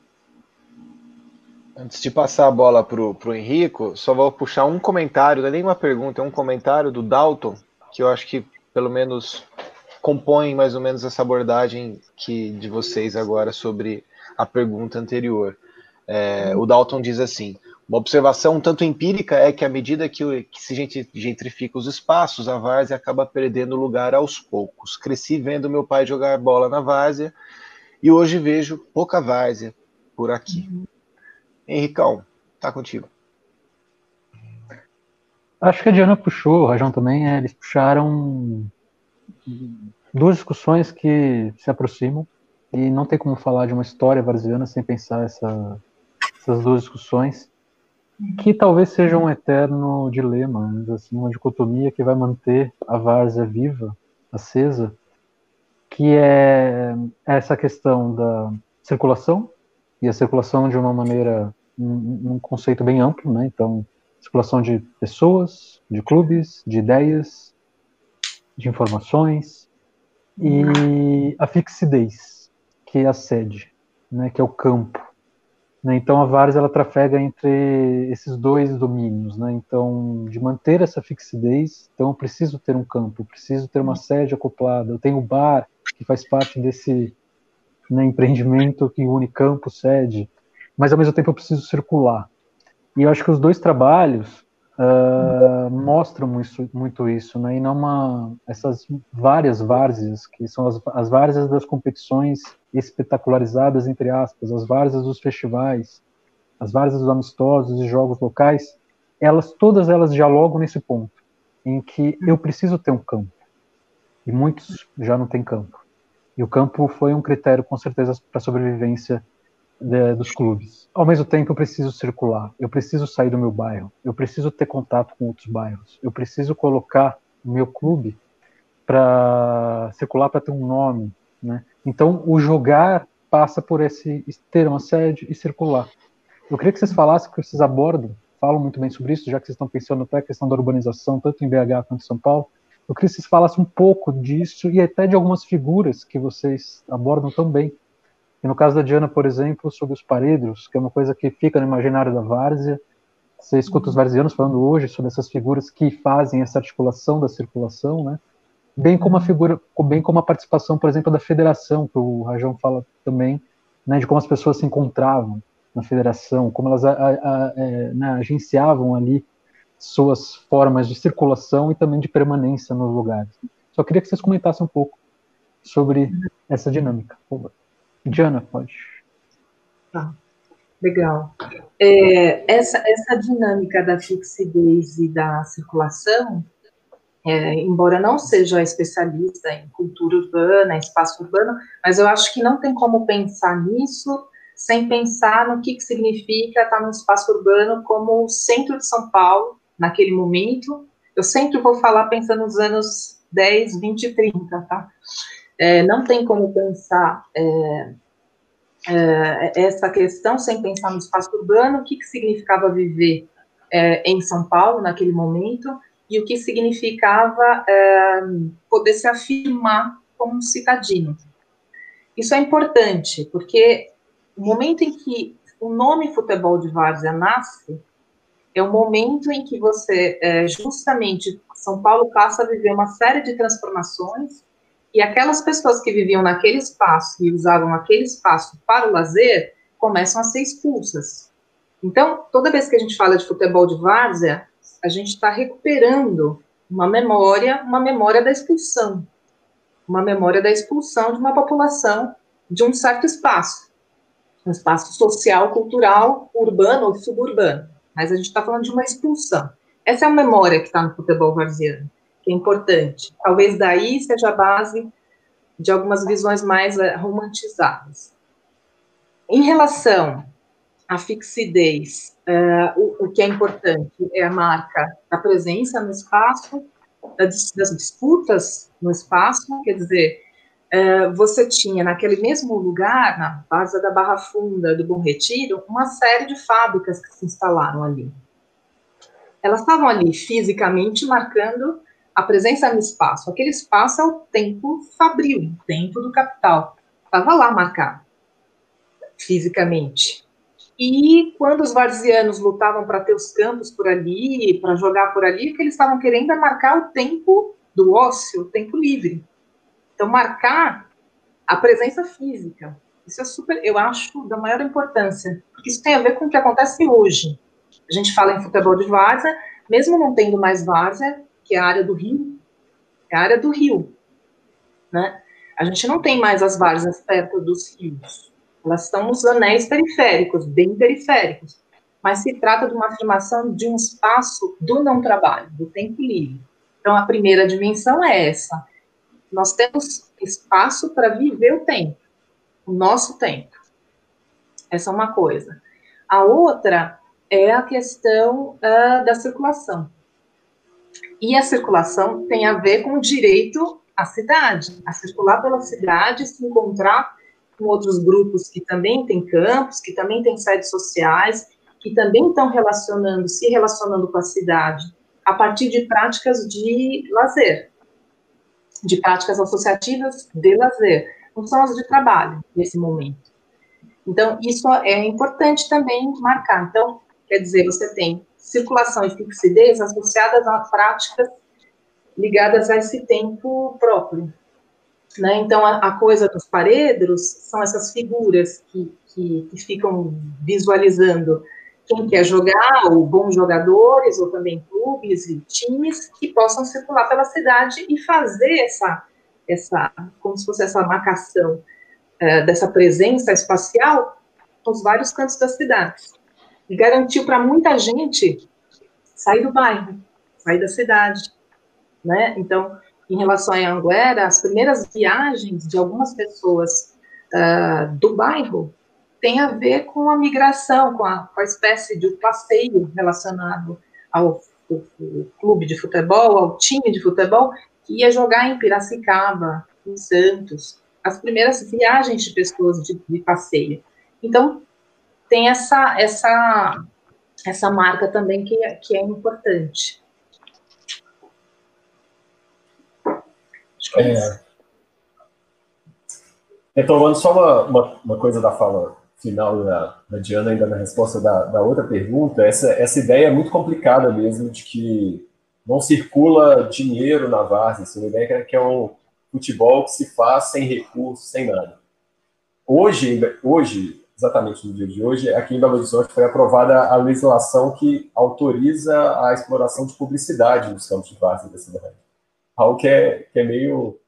Antes de passar a bola para o Henrico, só vou puxar um comentário, não é nem uma pergunta, é um comentário do Dalton, que eu acho que pelo menos compõem mais ou menos essa abordagem que de vocês agora sobre a pergunta anterior. É, o Dalton diz assim: uma observação um tanto empírica é que à medida que, que se gentrifica os espaços, a várzea acaba perdendo lugar aos poucos. Cresci vendo meu pai jogar bola na várzea e hoje vejo pouca várzea por aqui. Uhum. Henricão, tá contigo. Acho que a Diana puxou, o Rajão também, é, eles puxaram duas discussões que se aproximam e não tem como falar de uma história varziana sem pensar essa, essas duas discussões que talvez seja um eterno dilema, assim, uma dicotomia que vai manter a várzea viva, acesa, que é essa questão da circulação e a circulação de uma maneira um, um conceito bem amplo, né? Então, circulação de pessoas, de clubes, de ideias, de informações, e a fixidez, que é a sede, né, que é o campo. Né, então a Vars ela trafega entre esses dois domínios, né, então de manter essa fixidez, então eu preciso ter um campo, preciso ter uma sede acoplada, eu tenho o bar que faz parte desse né, empreendimento que une campo, sede, mas ao mesmo tempo eu preciso circular. E eu acho que os dois trabalhos uh, mostram isso, muito isso, né? E não uma, essas várias várzeas, que são as, as várzeas das competições espetacularizadas, entre aspas, as várzeas dos festivais, as várzeas dos amistosos e jogos locais, elas todas elas dialogam nesse ponto, em que eu preciso ter um campo. E muitos já não têm campo. E o campo foi um critério, com certeza, para a sobrevivência de, dos clubes. Ao mesmo tempo, eu preciso circular, eu preciso sair do meu bairro, eu preciso ter contato com outros bairros, eu preciso colocar o meu clube para circular, para ter um nome. Né? Então, o jogar passa por esse ter uma sede e circular. Eu queria que vocês falassem, que vocês abordam, falam muito bem sobre isso, já que vocês estão pensando até a questão da urbanização, tanto em BH quanto em São Paulo. Eu queria que vocês falassem um pouco disso e até de algumas figuras que vocês abordam também e no caso da Diana, por exemplo, sobre os paredros, que é uma coisa que fica no imaginário da várzea, você escuta os varzianos falando hoje sobre essas figuras que fazem essa articulação da circulação, né? Bem como a figura, bem como a participação, por exemplo, da federação, que o Rajão fala também, né, de como as pessoas se encontravam na federação, como elas a, a, a, é, né, agenciavam ali suas formas de circulação e também de permanência nos lugares. Só queria que vocês comentassem um pouco sobre essa dinâmica. Diana, pode. Tá. Legal. É, essa, essa dinâmica da fixidez e da circulação, é, embora não seja especialista em cultura urbana, espaço urbano, mas eu acho que não tem como pensar nisso sem pensar no que, que significa estar no espaço urbano como o centro de São Paulo, naquele momento. Eu sempre vou falar pensando nos anos 10, 20, 30, tá? É, não tem como pensar é, é, essa questão sem pensar no espaço urbano, o que, que significava viver é, em São Paulo naquele momento e o que significava é, poder se afirmar como um citadino. Isso é importante, porque o momento em que o nome futebol de várzea nasce é o momento em que você, é, justamente, São Paulo passa a viver uma série de transformações e aquelas pessoas que viviam naquele espaço e usavam aquele espaço para o lazer começam a ser expulsas. Então, toda vez que a gente fala de futebol de várzea, a gente está recuperando uma memória, uma memória da expulsão, uma memória da expulsão de uma população de um certo espaço, um espaço social, cultural, urbano ou suburbano. Mas a gente está falando de uma expulsão. Essa é a memória que está no futebol varziano que é importante. Talvez daí seja a base de algumas visões mais eh, romantizadas. Em relação à fixidez, uh, o, o, que é importante é a marca da presença no espaço, das, das disputas no espaço, quer dizer, uh, você tinha naquele mesmo lugar, na base da Barra Funda, do Bom Retiro, uma série de fábricas que se instalaram ali. Elas estavam ali fisicamente marcando a presença no espaço. Aquele espaço é o tempo fabril, o tempo do capital. Estava lá marcado, fisicamente. E quando os varzianos lutavam para ter os campos por ali, para jogar por ali, o que eles estavam querendo é marcar o tempo do ócio, o tempo livre. Então, marcar a presença física. Isso é super, eu acho, da maior importância. Porque isso tem a ver com o que acontece hoje. A gente fala em futebol de várzea, mesmo não tendo mais várzea, que é a área do rio, é a área do rio, né? A gente não tem mais as várzeas perto dos rios, elas estão nos anéis periféricos, bem periféricos, mas se trata de uma afirmação de um espaço do não trabalho, do tempo livre. Então, a primeira dimensão é essa. Nós temos espaço para viver o tempo, o nosso tempo. Essa é uma coisa. A outra é a questão uh, da circulação. E a circulação tem a ver com o direito à cidade, a circular pela cidade, se encontrar com outros grupos que também têm campos, que também têm sedes sociais, que também estão relacionando, se relacionando com a cidade, a partir de práticas de lazer, de práticas associativas de lazer, não são as de trabalho nesse momento. Então, isso é importante também marcar. Então, quer dizer, você tem circulação e fixidez associadas a práticas ligadas a esse tempo próprio. Né? Então, a, a, coisa dos paredros são essas figuras que, que, que, ficam visualizando quem quer jogar, ou bons jogadores, ou também clubes e times que possam circular pela cidade e fazer essa, essa como se fosse essa marcação é, dessa presença espacial nos vários cantos da cidade e garantiu para muita gente sair do bairro, sair da cidade, né? Então, em relação a Anguera, as primeiras viagens de algumas pessoas uh, do bairro tem a ver com a migração, com a, com a espécie de passeio relacionado ao, ao, ao, clube de futebol, ao time de futebol, que ia jogar em Piracicaba, em Santos, as primeiras viagens de pessoas de, de passeio. Então, tem essa, essa, essa marca também que, é, que é importante. É, retomando só uma, uma, uma, coisa da fala final da, da Diana, ainda na resposta da, da outra pergunta, essa, essa ideia é muito complicada mesmo, de que não circula dinheiro na Várzea, essa é ideia que é um futebol que se faz sem recursos, sem nada. Hoje, hoje exatamente no dia de hoje, aqui em Belo Horizonte foi aprovada a legislação que autoriza a exploração de publicidade nos campos de várzea da cidade. Algo que é, que é meio,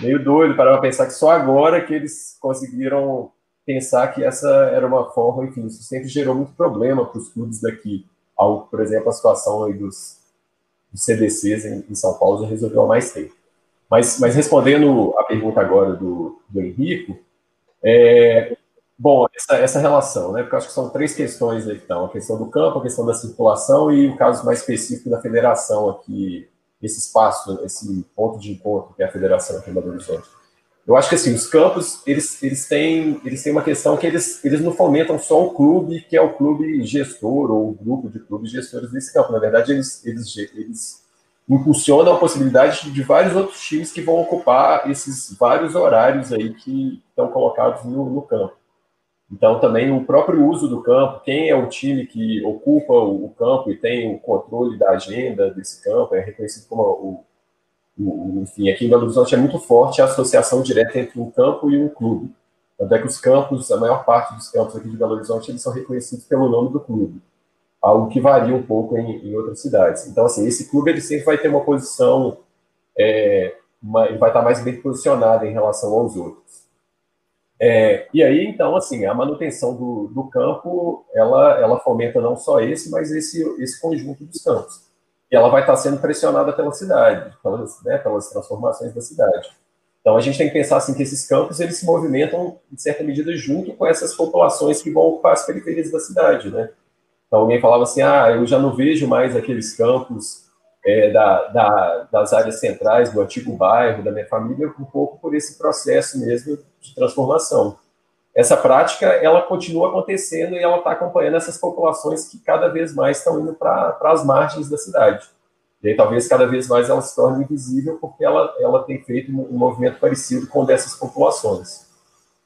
meio doido para pensar que só agora que eles conseguiram pensar que essa era uma forma, enfim, isso sempre gerou muito problema para os clubes daqui. Algo, por exemplo, a situação dos, dos CDCs em, em, São Paulo já resolveu há mais tempo. Mas, mas respondendo a pergunta agora do, do Henrico, é, bom, essa, essa relação, né? Porque acho que são três questões então, a questão do campo, a questão da circulação e o caso mais específico da federação aqui, esse espaço, esse ponto de encontro que é a federação aqui em Belo Horizonte. Eu acho que assim, os campos, eles, eles, têm, eles têm uma questão que eles, eles não fomentam só o clube, que é o clube gestor, ou o grupo de clubes gestores desse campo. Na verdade, eles, eles, eles impulsionam a possibilidade de vários outros times que vão ocupar esses vários horários aí que estão colocados no, no campo. Então, também o próprio uso do campo, quem é o time que ocupa o, o campo e tem o controle da agenda desse campo, é reconhecido como o enfim, aqui em Belo Horizonte é muito forte a associação direta entre um campo e um clube. Tanto é que os campos, a maior parte dos campos aqui de Belo Horizonte, eles são reconhecidos pelo nome do clube, algo que varia um pouco em, em outras cidades. Então, assim, esse clube ele sempre vai ter uma posição, é, uma, vai estar mais bem posicionado em relação aos outros. É, e aí, então, assim, a manutenção do, do campo, ela, ela fomenta não só esse, mas esse, esse conjunto dos campos e ela vai estar sendo pressionada pela cidade, pelas, né, pelas transformações da cidade. Então a gente tem que pensar assim que esses campos eles se movimentam em certa medida junto com essas populações que vão ocupar as periferias da cidade, né? Então alguém falava assim, ah, eu já não vejo mais aqueles campos é, da, da, das áreas centrais do antigo bairro da minha família um pouco por esse processo mesmo de transformação essa prática ela continua acontecendo e ela está acompanhando essas populações que cada vez mais estão indo para as margens da cidade. E aí, talvez cada vez mais ela se torne invisível porque ela, ela tem feito um movimento parecido com o dessas populações.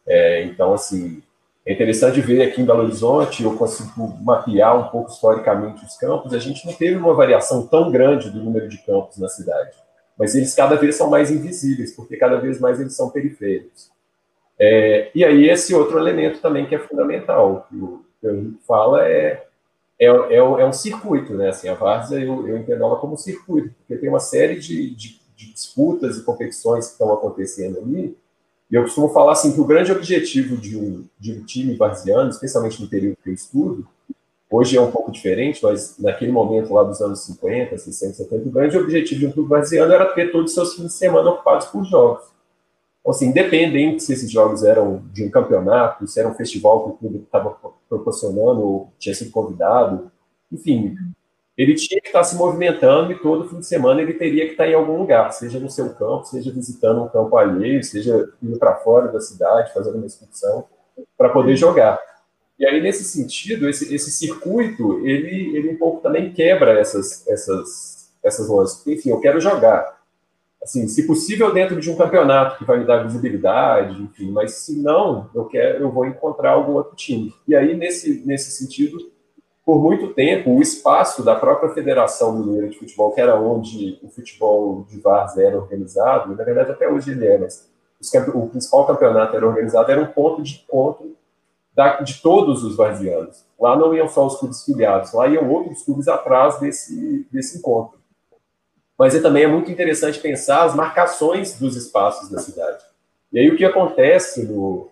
É, então, assim, é interessante ver aqui em Belo Horizonte, eu consigo mapear um pouco historicamente os campos, a gente não teve uma variação tão grande do número de campos na cidade, mas eles cada vez são mais invisíveis, porque cada vez mais eles são periféricos. É, e aí esse outro elemento também que é fundamental, que o, que o Henrique fala é, é, é, é, um circuito, né? Assim, a Várzea, eu, eu entendo ela como circuito, porque tem uma série de, de, de disputas e competições que estão acontecendo ali, e eu costumo falar assim que o grande objetivo de um, de um time varziano, especialmente no período que eu estudo, hoje é um pouco diferente, mas naquele momento lá dos anos 50, 60, 70, o grande objetivo de um clube varziano era ter todos os seus fins de semana ocupados por jogos. Então, assim, independente se esses jogos eram de um campeonato, se era um festival que o clube estava proporcionando ou tinha sido convidado, enfim, ele tinha que estar se movimentando e todo fim de semana ele teria que estar em algum lugar, seja no seu campo, seja visitando um campo alheio, seja indo para fora da cidade, fazendo uma excursão, para poder jogar. E aí, nesse sentido, esse, esse circuito, ele, ele um pouco também quebra essas, essas, essas lojas. Enfim, eu quero jogar assim, se possível dentro de um campeonato que vai me dar visibilidade, enfim, mas se não, eu quero, eu vou encontrar algum outro time. E aí nesse nesse sentido, por muito tempo, o espaço da própria Federação Mineira de Futebol, que era onde o futebol de Vars era organizado, na verdade até hoje ele é, mas o principal campeonato era organizado, era um ponto de encontro de todos os varzianos. Lá não iam só os clubes filiados, lá iam outros clubes atrás desse, desse encontro mas é, também é muito interessante pensar as marcações dos espaços da cidade. E aí o que acontece no,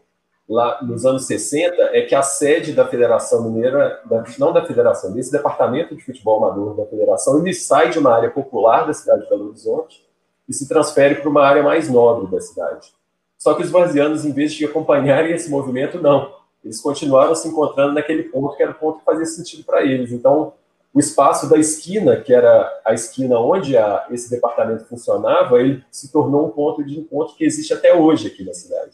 lá nos anos 60 é que a sede da Federação Mineira, da, não da Federação, desse departamento de futebol amador da Federação, ele sai de uma área popular da cidade de Belo Horizonte e se transfere para uma área mais nobre da cidade. Só que os vazianos, em vez de acompanharem esse movimento, não. Eles continuaram se encontrando naquele ponto que era o ponto que fazia sentido para eles. Então, o espaço da esquina, que era a esquina onde a, esse departamento funcionava, ele se tornou um ponto de encontro que existe até hoje aqui na cidade.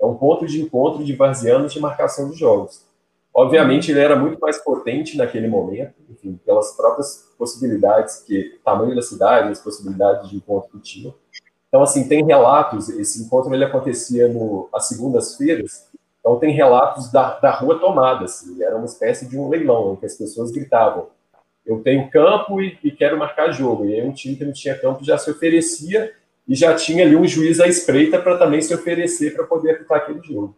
É um ponto de encontro de varzianos de marcação de jogos. Obviamente, ele era muito mais potente naquele momento, enfim, pelas próprias possibilidades que tamanho da cidade, as possibilidades de encontro que tinha. Então, assim, tem relatos. Esse encontro ele acontecia no, às segundas-feiras. Então, tem relatos da, da rua tomada. Assim, era uma espécie de um leilão, em que as pessoas gritavam: eu tenho campo e, e, quero marcar jogo. E aí um time que não tinha campo já se oferecia e já tinha ali um juiz à espreita para também se oferecer para poder apitar aquele jogo.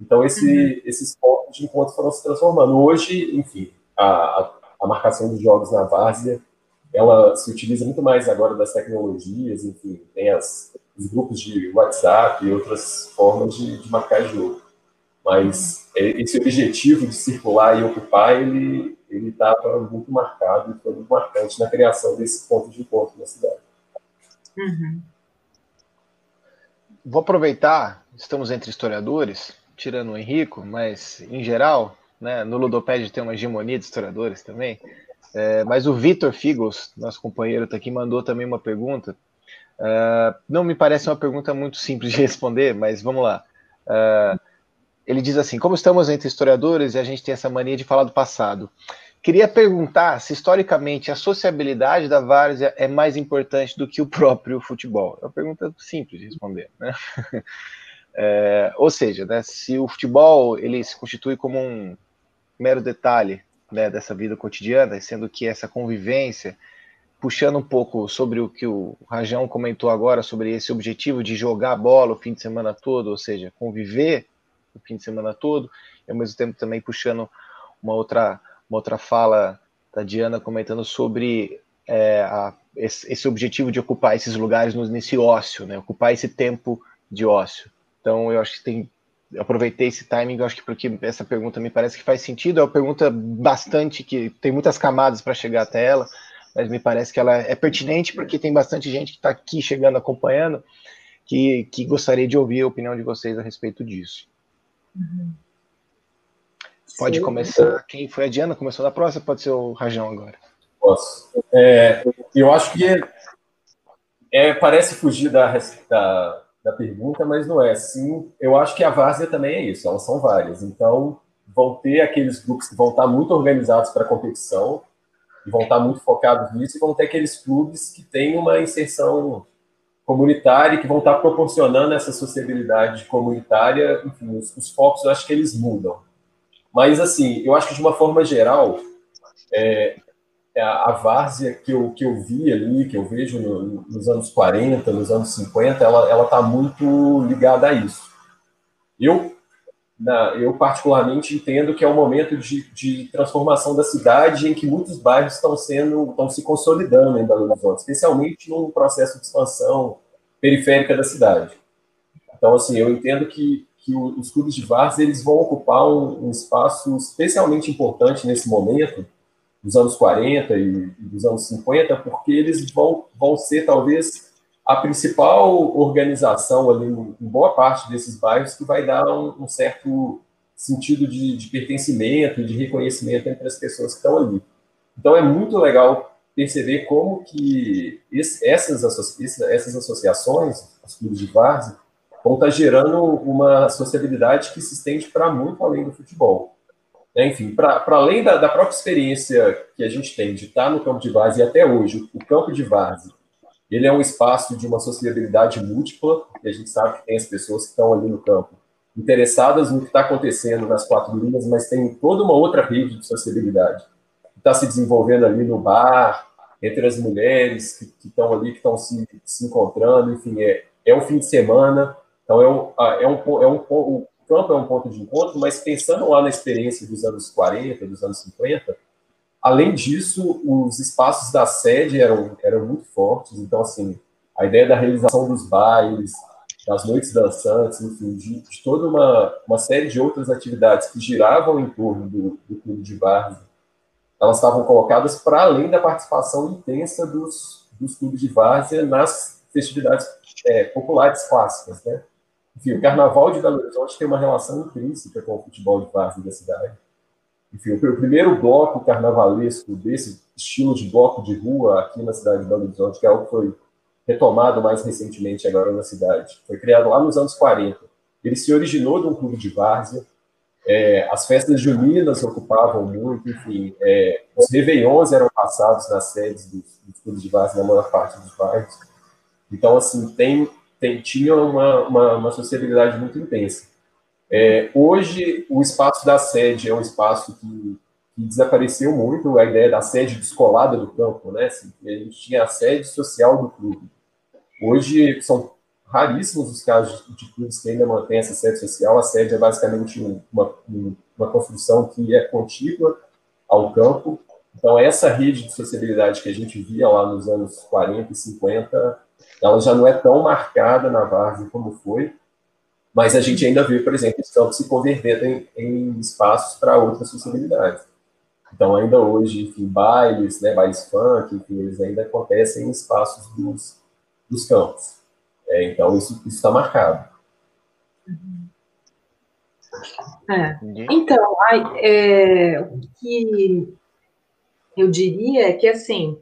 Então, esse, uhum. esses pontos de encontro foram se transformando. Hoje, enfim, a, a marcação dos jogos na várzea, ela se utiliza muito mais agora das tecnologias, enfim, tem as, os grupos de WhatsApp e outras formas de, de marcar jogo. Mas é, esse objetivo de circular e ocupar, ele ele estava muito marcado e foi muito marcante na criação desse ponto de encontro na cidade. Uhum. Vou aproveitar, estamos entre historiadores, tirando o Henrico, mas em geral, né, no Ludopédio tem uma hegemonia de historiadores também. É, mas o Vitor Figos, nosso companheiro está aqui, mandou também uma pergunta. Uh, não me parece uma pergunta muito simples de responder, mas vamos lá. Uh, ele diz assim: como estamos entre historiadores e a gente tem essa mania de falar do passado, queria perguntar se historicamente a sociabilidade da várzea é mais importante do que o próprio futebol. É uma pergunta simples de responder, né? É, ou seja, né, se o futebol ele se constitui como um mero detalhe né, dessa vida cotidiana, sendo que essa convivência, puxando um pouco sobre o que o Rajão comentou agora, sobre esse objetivo de jogar bola o fim de semana todo, ou seja, conviver o fim de semana todo, e ao mesmo tempo também puxando uma outra, uma outra fala da Diana comentando sobre é, a, esse, esse, objetivo de ocupar esses lugares nesse ócio, né? ocupar esse tempo de ócio. Então, eu acho que tem. Aproveitei esse timing, eu acho que porque essa pergunta me parece que faz sentido. É uma pergunta bastante que tem muitas camadas para chegar até ela, mas me parece que ela é pertinente porque tem bastante gente que está aqui chegando acompanhando que, que gostaria de ouvir a opinião de vocês a respeito disso. Uhum. Pode Sim. começar. Quem foi a Diana? Começou na próxima? Pode ser o Rajão agora. Posso. É, eu acho que é, é, parece fugir da, da, da, pergunta, mas não é. Sim, eu acho que a várzea também é isso. Elas são várias. Então, vão ter aqueles grupos que vão estar muito organizados para a competição e vão estar muito focados nisso, e vão ter aqueles clubes que têm uma inserção comunitária que vão estar proporcionando essa sociabilidade comunitária, enfim, os, os, focos eu acho que eles mudam. Mas, assim, eu acho que de uma forma geral, é, é a, várzea que eu, que eu vi ali, que eu vejo no, nos anos 40, nos anos 50, ela está muito ligada a isso. Eu, na, eu particularmente entendo que é um momento de, de transformação da cidade em que muitos bairros estão sendo estão se consolidando em Belo Horizonte, especialmente num processo de expansão periférica da cidade. Então, assim, eu entendo que, que os clubes de várzea eles vão ocupar um, um, espaço especialmente importante nesse momento, dos anos 40 e, e dos anos 50, porque eles vão, vão ser, talvez, a principal organização ali em boa parte desses bairros que vai dar um, um certo sentido de, de pertencimento, de reconhecimento entre as pessoas que estão ali. Então é muito legal perceber como que esse, essas, essas associações, os clubes de várzea, vão estar gerando uma sociabilidade que se estende para muito além do futebol. Enfim, para além da, da, própria experiência que a gente tem de estar no campo de várzea e até hoje, o campo de várzea ele é um espaço de uma sociabilidade múltipla, e a gente sabe que tem as pessoas que estão ali no campo interessadas no que está acontecendo nas quatro linhas, mas tem toda uma outra rede de sociabilidade que está se desenvolvendo ali no bar, entre as mulheres que estão ali, que estão se, se encontrando, enfim, é, é um fim de semana, então é um, é um, é um, o campo é um ponto de encontro, mas pensando lá na experiência dos anos 40, dos anos 50, Além disso, os espaços da sede eram, eram muito fortes, então, assim, a ideia da realização dos bailes, das noites dançantes, enfim, de, de toda uma, uma série de outras atividades que giravam em torno do, do clube de várzea, elas estavam colocadas para além da participação intensa dos, dos clubes de várzea nas festividades é, populares clássicas, né? Enfim, o Carnaval de Belo Horizonte tem uma relação intrínseca com o futebol de várzea da cidade enfim, o primeiro bloco carnavalesco desse estilo de bloco de rua aqui na cidade de Belo Horizonte, que é algo que foi retomado mais recentemente agora na cidade, foi criado lá nos anos 40. Ele se originou de um clube de várzea, é, as festas juninas ocupavam muito, enfim, é, os réveillons eram passados nas sedes dos, dos clubes de várzea na maior parte dos bairros. Então, assim, tem, tem, tinha uma, uma, uma sociabilidade muito intensa. É, hoje, o espaço da sede é um espaço que, que, desapareceu muito, a ideia da sede descolada do campo, né? Assim, a gente tinha a sede social do clube. Hoje, são raríssimos os casos de clubes que ainda mantêm essa sede social. A sede é basicamente uma, uma construção que é contígua ao campo. Então, essa rede de sociabilidade que a gente via lá nos anos 40 e 50, ela já não é tão marcada na Várzea como foi, mas a gente ainda vê, por exemplo, os campos se converterem em espaços para outras sociabilidades. Então, ainda hoje, enfim, bailes, né, bailes funk, enfim, eles ainda acontecem em espaços dos, dos campos. É, então, isso está marcado. É. Então, é, o que eu diria é que, assim,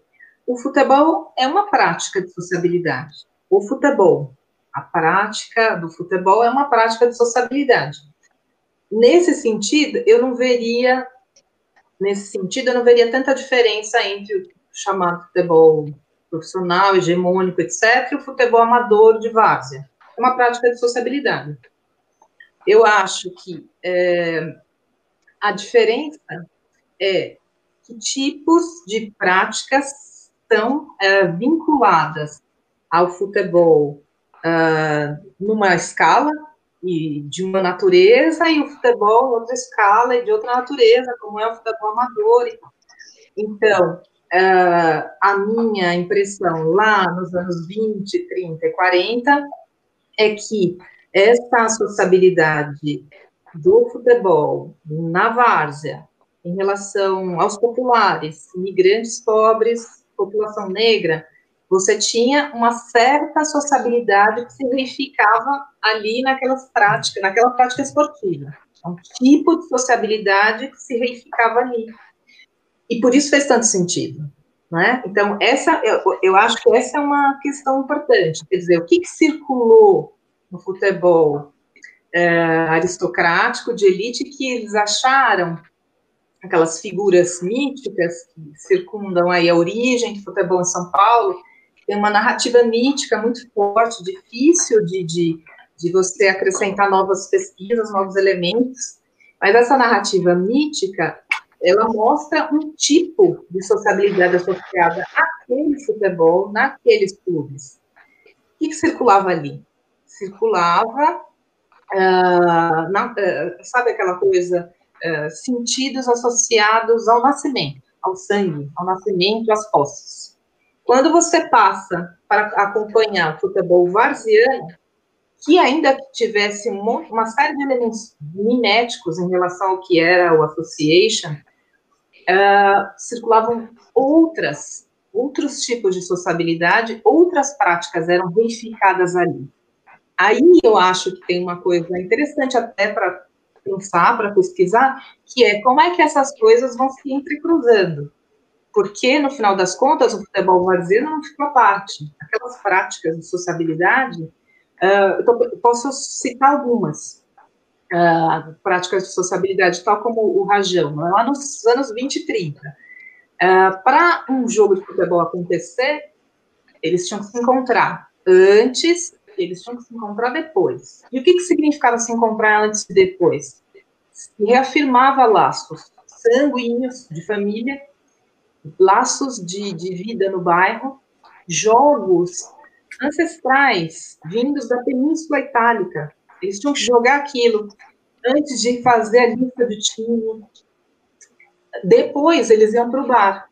o futebol é uma prática de sociabilidade. O futebol, a prática do futebol é uma prática de sociabilidade. Nesse sentido, eu não veria nesse sentido, eu não veria tanta diferença entre o chamado futebol profissional, hegemônico, etc., e o futebol amador de várzea. É uma prática de sociabilidade. Eu acho que é, a diferença é que tipos de práticas estão é, vinculadas ao futebol uh, numa escala e de uma natureza e o futebol outra escala e de outra natureza, como é o futebol amador. Então, uh, a minha impressão lá nos anos 20, 30 e 40 é que essa sociabilidade do futebol na várzea em relação aos populares, imigrantes pobres, população negra, você tinha uma certa sociabilidade que se verificava ali naquelas práticas, naquela prática esportiva. Um tipo de sociabilidade que se verificava ali. E por isso fez tanto sentido. Né? Então, essa, eu, eu acho que essa é uma questão importante. Quer dizer, o que, que circulou no futebol é, aristocrático, de elite, que eles acharam aquelas figuras míticas que circundam aí a origem do futebol em São Paulo, tem uma narrativa mítica muito forte, difícil de, de, de você acrescentar novas pesquisas, novos elementos, mas essa narrativa mítica, ela mostra um tipo de sociabilidade associada àquele futebol, naqueles clubes. O que, que circulava ali? Circulava, uh, na, uh, sabe aquela coisa, uh, sentidos associados ao nascimento, ao sangue, ao nascimento, às posses. Quando você passa para acompanhar futebol varziano, que ainda tivesse uma série de elementos miméticos em relação ao que era o Association, uh, circulavam outras, outros tipos de sociabilidade, outras práticas eram verificadas ali. Aí eu acho que tem uma coisa interessante até para pensar, para pesquisar, que é como é que essas coisas vão se entrecruzando porque, no final das contas, o futebol vazio não ficou à parte. Aquelas práticas de sociabilidade, uh, eu posso citar algumas uh, práticas de sociabilidade, tal como o rajão, lá nos anos 20 e 30. Uh, Para um jogo de futebol acontecer, eles tinham que se encontrar antes, eles tinham que se encontrar depois. E o que, que significava se encontrar antes e depois? Se reafirmava laços sanguíneos de família laços de, de vida no bairro, jogos ancestrais vindos da Península Itálica. Eles tinham que jogar aquilo antes de fazer a lista de time. Depois eles iam para o bar.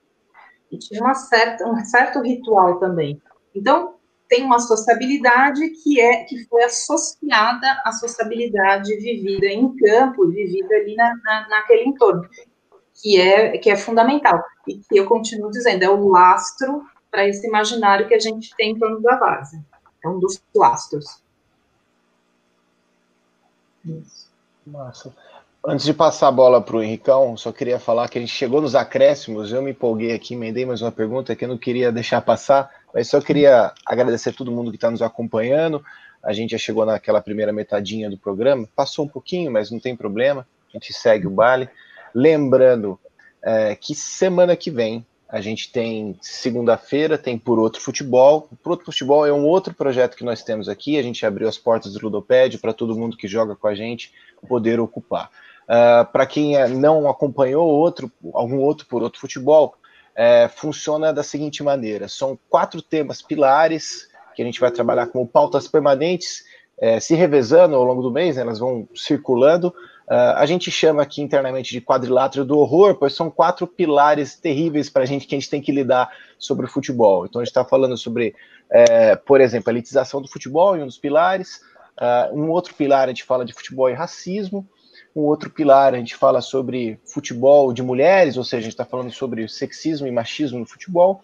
E tinha uma certa, um certo ritual também. Então, tem uma sociabilidade que é que foi associada à sociabilidade vivida em campo, vivida ali na, na, naquele entorno que é, que é fundamental. E que eu continuo dizendo, é o lastro para esse imaginário que a gente tem em torno da base. É um dos lastros. Massa. Antes de passar a bola para o Henricão, só queria falar que a gente chegou nos acréscimos, eu me empolguei aqui, emendei mais uma pergunta que eu não queria deixar passar, mas só queria agradecer a todo mundo que está nos acompanhando. A gente já chegou naquela primeira metadinha do programa, passou um pouquinho, mas não tem problema, a gente segue o baile. Lembrando é, que semana que vem a gente tem segunda-feira, tem Por Outro Futebol. Por Outro Futebol é um outro projeto que nós temos aqui. A gente abriu as portas do Ludoped para todo mundo que joga com a gente poder ocupar. Uh, para quem é, não acompanhou outro, algum outro Por Outro Futebol, é, funciona da seguinte maneira: são quatro temas pilares porque a gente vai trabalhar com pautas permanentes, é, se revezando ao longo do mês, né, elas vão circulando. Uh, a gente chama aqui internamente de quadrilátero do horror, pois são quatro pilares terríveis para a gente que a gente tem que lidar sobre o futebol. Então a gente está falando sobre, é, por exemplo, a elitização do futebol em um dos pilares. Uh, um outro pilar a gente fala de futebol e racismo. Um outro pilar a gente fala sobre futebol de mulheres, ou seja, a gente está falando sobre sexismo e machismo no futebol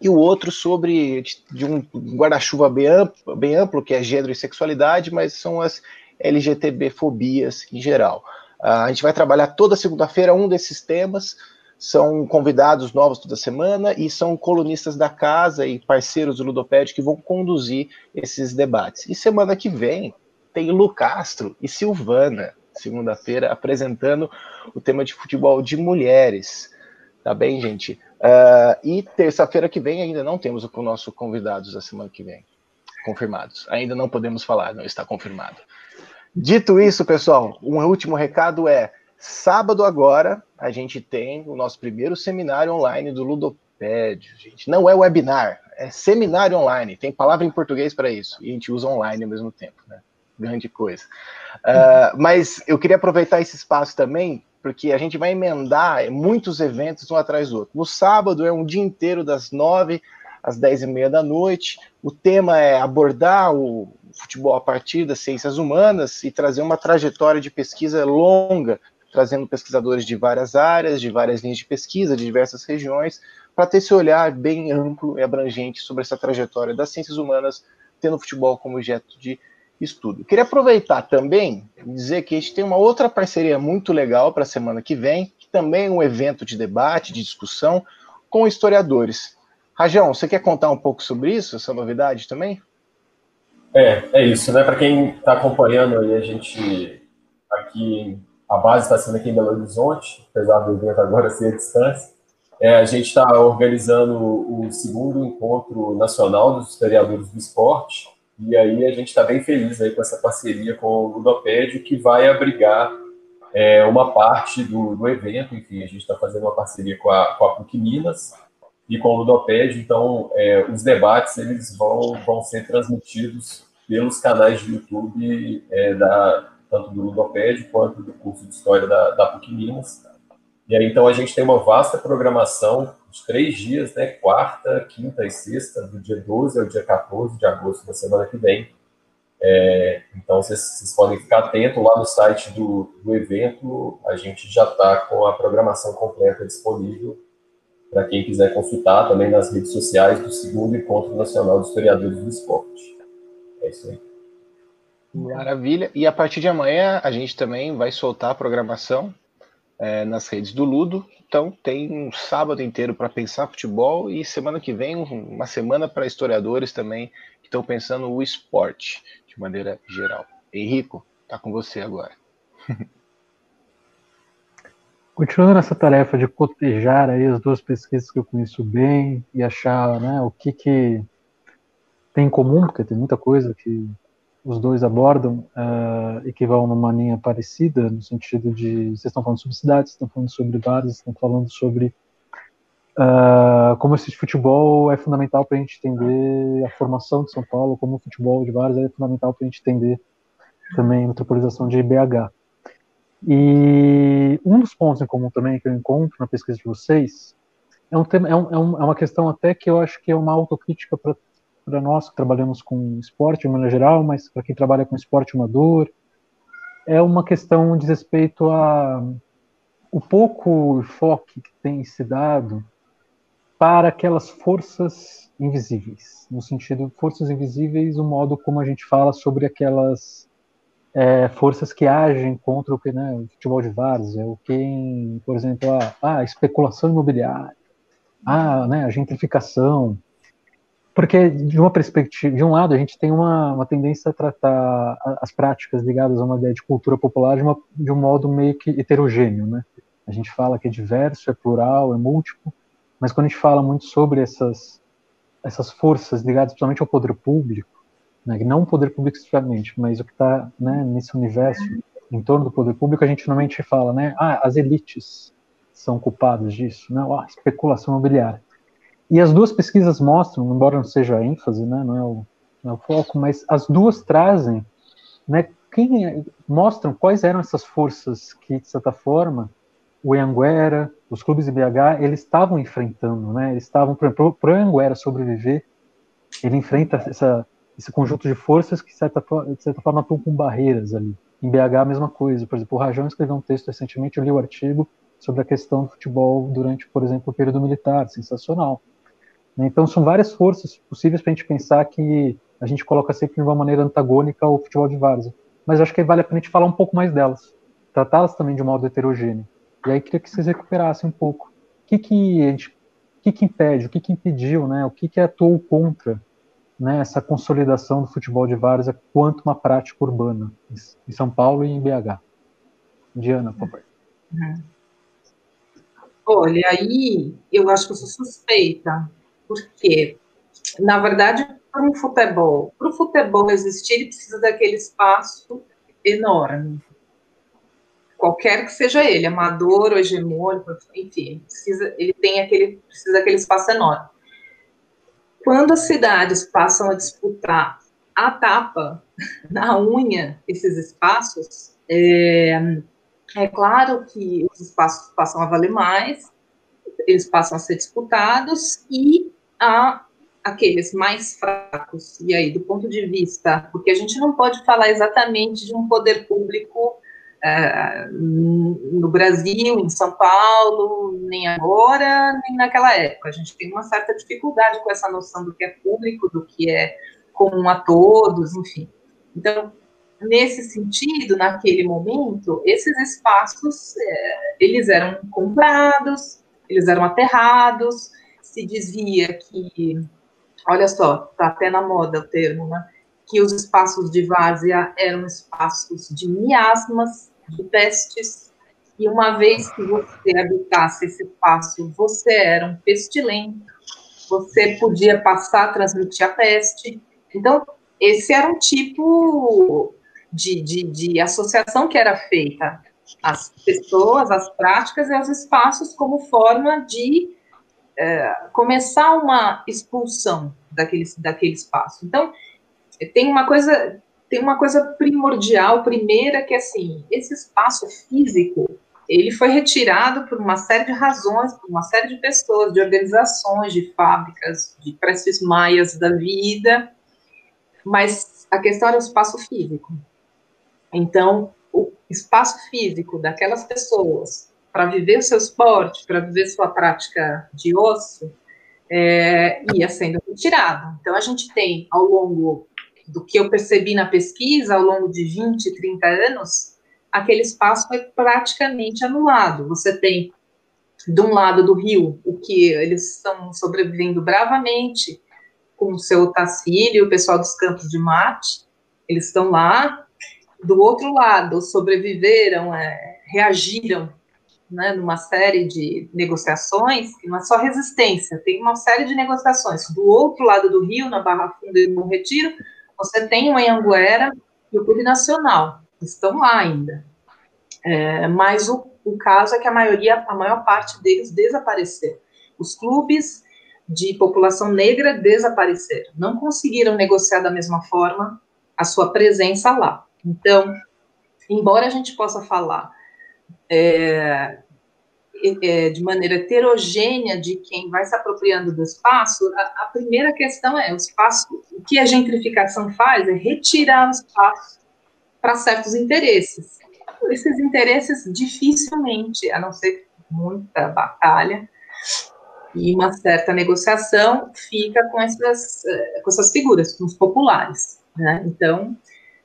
e o outro sobre de um guarda-chuva bem amplo, bem amplo, que é gênero e sexualidade, mas são as LGTB-fobias em geral. Uh, a gente vai trabalhar toda segunda-feira um desses temas, são convidados novos toda semana e são colunistas da casa e parceiros do Ludopédio que vão conduzir esses debates. E semana que vem tem Lu Castro e Silvana, segunda-feira, apresentando o tema de futebol de mulheres. Tá bem, gente? Uh, e terça-feira que vem ainda não temos o nosso convidados da semana que vem confirmados. Ainda não podemos falar, não está confirmado. Dito isso, pessoal, um último recado é: sábado agora a gente tem o nosso primeiro seminário online do Ludopédio. Gente, não é webinar, é seminário online. Tem palavra em português para isso e a gente usa online ao mesmo tempo, né? Grande coisa. Uh, mas eu queria aproveitar esse espaço também porque a gente vai emendar muitos eventos um atrás do outro. No sábado é um dia inteiro, das nove às dez e meia da noite. O tema é abordar o futebol a partir das ciências humanas e trazer uma trajetória de pesquisa longa, trazendo pesquisadores de várias áreas, de várias linhas de pesquisa, de diversas regiões, para ter esse olhar bem amplo e abrangente sobre essa trajetória das ciências humanas, tendo o futebol como objeto de estudo. Queria aproveitar também e dizer que a gente tem uma outra parceria muito legal para a semana que vem, que também é um evento de debate, de discussão com historiadores. Rajão, você quer contar um pouco sobre isso, essa novidade também? É, é isso, né? Para quem está acompanhando aí, a gente aqui, a base está sendo aqui em Belo Horizonte, apesar do evento agora ser à distância. É, a gente está organizando o segundo encontro nacional dos historiadores do esporte, e aí a gente está bem feliz aí com essa parceria com o Ludopédio, que vai abrigar é, uma parte do, do, evento. Enfim, a gente está fazendo uma parceria com a, com a PUC Minas e com o Ludopédio. Então, é, os debates eles vão, vão ser transmitidos pelos canais de YouTube é, da, tanto do Ludopédio quanto do curso de História da, da PUC Minas. E aí, então, a gente tem uma vasta programação os três dias, né? Quarta, quinta e sexta, do dia 12 ao dia 14 de agosto da semana que vem. É, então, vocês, podem ficar atentos lá no site do, do evento. A gente já está com a programação completa disponível para quem quiser consultar também nas redes sociais do segundo Encontro Nacional de Historiadores do Esporte. É isso aí. Maravilha. E a partir de amanhã a gente também vai soltar a programação é, nas redes do Ludo. Então tem um sábado inteiro para pensar futebol e semana que vem uma semana para historiadores também que estão pensando o esporte de maneira geral. Henrico, tá com você agora. Continuando nessa tarefa de cotejar aí as duas pesquisas que eu conheço bem e achar né, o que, que tem em comum, porque tem muita coisa que os dois abordam uh, e que vão numa linha parecida, no sentido de vocês estão falando sobre cidades, estão falando sobre bares, estão falando sobre uh, como esse futebol é fundamental para a gente entender a formação de São Paulo, como o futebol de bares é fundamental para a gente entender também a metropolização de BH. E um dos pontos em comum também que eu encontro na pesquisa de vocês é, um tema, é, um, é, uma questão até que eu acho que é uma autocrítica para para nós que trabalhamos com esporte de maneira geral, mas para quem trabalha com esporte amador, é uma questão de respeito a o pouco enfoque que tem se dado para aquelas forças invisíveis, no sentido forças invisíveis, o modo como a gente fala sobre aquelas é, forças que agem contra o que, né, o futebol de várzea, o que, por exemplo, a, a especulação imobiliária, a, né, a gentrificação, porque, de uma perspectiva, de um lado, a gente tem uma, uma tendência a tratar as práticas ligadas a uma ideia de cultura popular de, uma, de um modo meio que heterogêneo, né? A gente fala que é diverso, é plural, é múltiplo, mas quando a gente fala muito sobre essas, essas forças ligadas principalmente ao poder público, né, não o poder público especificamente, mas o que está né, nesse universo em torno do poder público, a gente normalmente fala, né, ah, as elites são culpadas disso, né, ah, especulação imobiliária. E as duas pesquisas mostram, embora não seja a ênfase, né, não, é o, não é o foco, mas as duas trazem, né, quem é, mostram quais eram essas forças que, de certa forma, o Anguera, os clubes de BH, eles estavam enfrentando, né? Eles estavam, para o Anguera sobreviver, ele enfrenta essa, esse conjunto de forças que, de certa, de certa forma, estão com barreiras ali. Em BH, a mesma coisa. Por exemplo, o Rajão escreveu um texto recentemente, eu li o artigo sobre a questão do futebol durante, por exemplo, o período militar, sensacional. Então, são várias forças possíveis para a gente pensar que a gente coloca sempre de uma maneira antagônica ao futebol de várzea. Mas acho que vale a pena a gente falar um pouco mais delas, tratá-las também de um modo heterogêneo. E aí queria que vocês recuperassem um pouco. O que que, gente, o que, que impede, o que, que impediu, né? o que, que atuou contra né, essa consolidação do futebol de várzea quanto uma prática urbana em São Paulo e em BH. Diana, por favor. Uhum. Olha, aí eu acho que eu sou suspeita, porque, na verdade, para um futebol, para o futebol existir, ele precisa daquele espaço enorme. Qualquer que seja ele, amador ou hegemônico, enfim, precisa, ele tem aquele, precisa daquele espaço enorme. Quando as cidades passam a disputar a tapa, na unha, esses espaços, é, é claro que os espaços passam a valer mais, eles passam a ser disputados e a aqueles mais fracos. E aí, do ponto de vista, porque a gente não pode falar exatamente de um poder público é, no Brasil, em São Paulo, nem agora, nem naquela época. A gente tem uma certa dificuldade com essa noção do que é público, do que é comum a todos, enfim. Então, nesse sentido, naquele momento, esses espaços, é, eles eram comprados, eles eram aterrados, se dizia que, olha só, está até na moda o termo, né? que os espaços de várzea eram espaços de miasmas, de pestes, e uma vez que você habitasse esse espaço, você era um pestilento, você podia passar a transmitir a peste. Então, esse era um tipo de, de, de associação que era feita as pessoas, as práticas e os espaços como forma de é, começar uma expulsão daquele, daquele espaço. Então, tem uma coisa tem uma coisa primordial, primeira, que é assim, esse espaço físico, ele foi retirado por uma série de razões, por uma série de pessoas, de organizações, de fábricas, de preços maias da vida, mas a questão era o espaço físico. Então, o espaço físico daquelas pessoas para viver o seu esporte, para viver sua prática de osso, é, ia sendo retirado. Então, a gente tem, ao longo do que eu percebi na pesquisa ao longo de 20, 30 anos, aquele espaço foi praticamente anulado. Você tem, de um lado do rio, o que eles estão sobrevivendo bravamente com o seu Tacílio, o pessoal dos campos de mate, eles estão lá. Do outro lado, sobreviveram, é, reagiram né, numa série de negociações, que não é só resistência, tem uma série de negociações. Do outro lado do rio, na Barra Funda e no Retiro, você tem o Anhanguera e o Clube Nacional, estão lá ainda. É, mas o, o caso é que a maioria, a maior parte deles desapareceu. Os clubes de população negra desapareceram, não conseguiram negociar da mesma forma a sua presença lá. Então, embora a gente possa falar é, é, de maneira heterogênea de quem vai se apropriando do espaço, a, a, primeira questão é o espaço, o que a gentrificação faz é retirar o espaço para certos interesses. Esses interesses dificilmente, a não ser muita batalha e uma certa negociação, fica com essas, eh, com essas figuras, com os populares. Né? Então,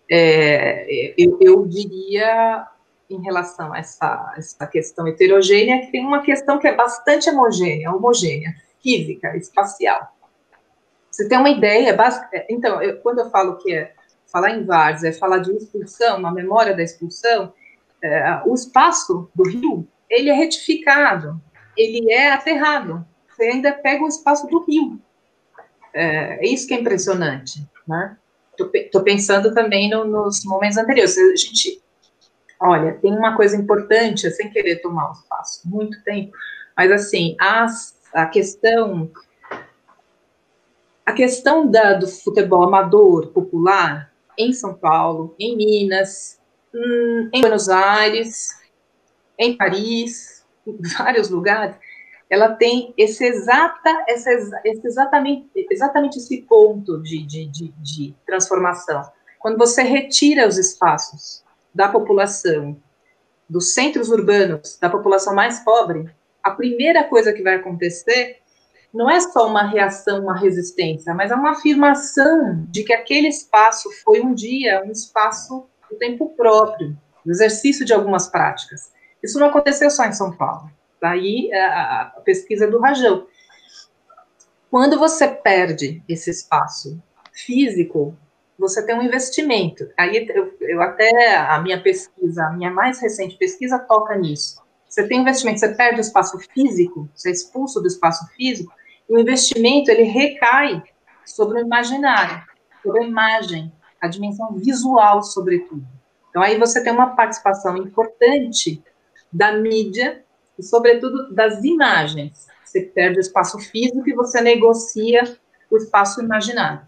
é, eu, eu diria em relação a essa, essa questão heterogênea, que tem uma questão que é bastante homogênea, homogênea, física, espacial. Você tem uma ideia, é, então, eu, quando eu falo que é falar em várzea, é falar de expulsão, uma memória da expulsão, é, o espaço do rio, ele é retificado, ele é aterrado, você ainda pega o espaço do rio. É, é isso que é impressionante, né? Estou pensando também no, nos momentos anteriores. A gente Olha, tem uma coisa importante, sem querer tomar o espaço, muito tempo, mas assim, as, a questão a questão da, do futebol amador popular em São Paulo, em Minas, hum, em Buenos Aires, em Paris, em vários lugares, ela tem esse exata, esse, esse exatamente, exatamente esse ponto de, de, de, de transformação. Quando você retira os espaços da população, dos centros urbanos, da população mais pobre, a primeira coisa que vai acontecer não é só uma reação, uma resistência, mas é uma afirmação de que aquele espaço foi um dia um espaço do tempo próprio, do exercício de algumas práticas. Isso não aconteceu só em São Paulo. Daí a, a pesquisa do Rajão. Quando você perde esse espaço físico, você tem um investimento. Aí eu, eu, até a minha pesquisa, a minha mais recente pesquisa toca nisso. Você tem investimento, você perde o espaço físico, você é expulso do espaço físico, e o investimento ele recai sobre o imaginário, sobre a imagem, a dimensão visual, sobretudo. Então aí você tem uma participação importante da mídia e, sobretudo, das imagens. Você perde o espaço físico e você negocia o espaço imaginário.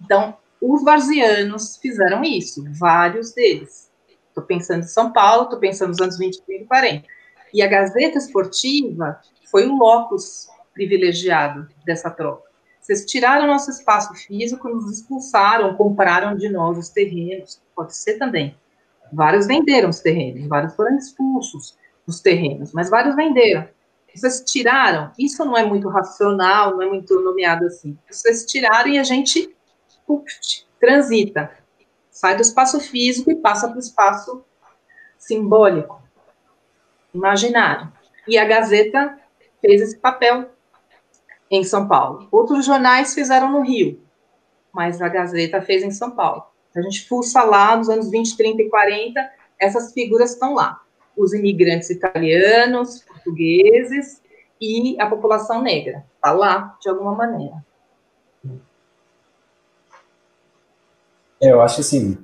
Então, os varzianos fizeram isso, vários deles. Estou pensando em São Paulo, estou pensando nos anos 20, 30 e 40. E a Gazeta Esportiva foi o locus privilegiado dessa troca. Vocês tiraram nosso espaço físico, nos expulsaram, compraram de nós os terrenos. Pode ser também. Vários venderam os terrenos, vários foram expulsos dos terrenos, mas vários venderam. Vocês tiraram, isso não é muito racional, não é muito nomeado assim. Vocês tiraram e a gente transita, sai do espaço físico e passa para o espaço simbólico, imaginário. E a Gazeta fez esse papel em São Paulo. Outros jornais fizeram no Rio, mas a Gazeta fez em São Paulo. A gente fuça lá nos anos 20, 30 e 40, essas figuras estão lá os imigrantes italianos, portugueses e a população negra. Está lá, de alguma maneira. É, eu acho assim,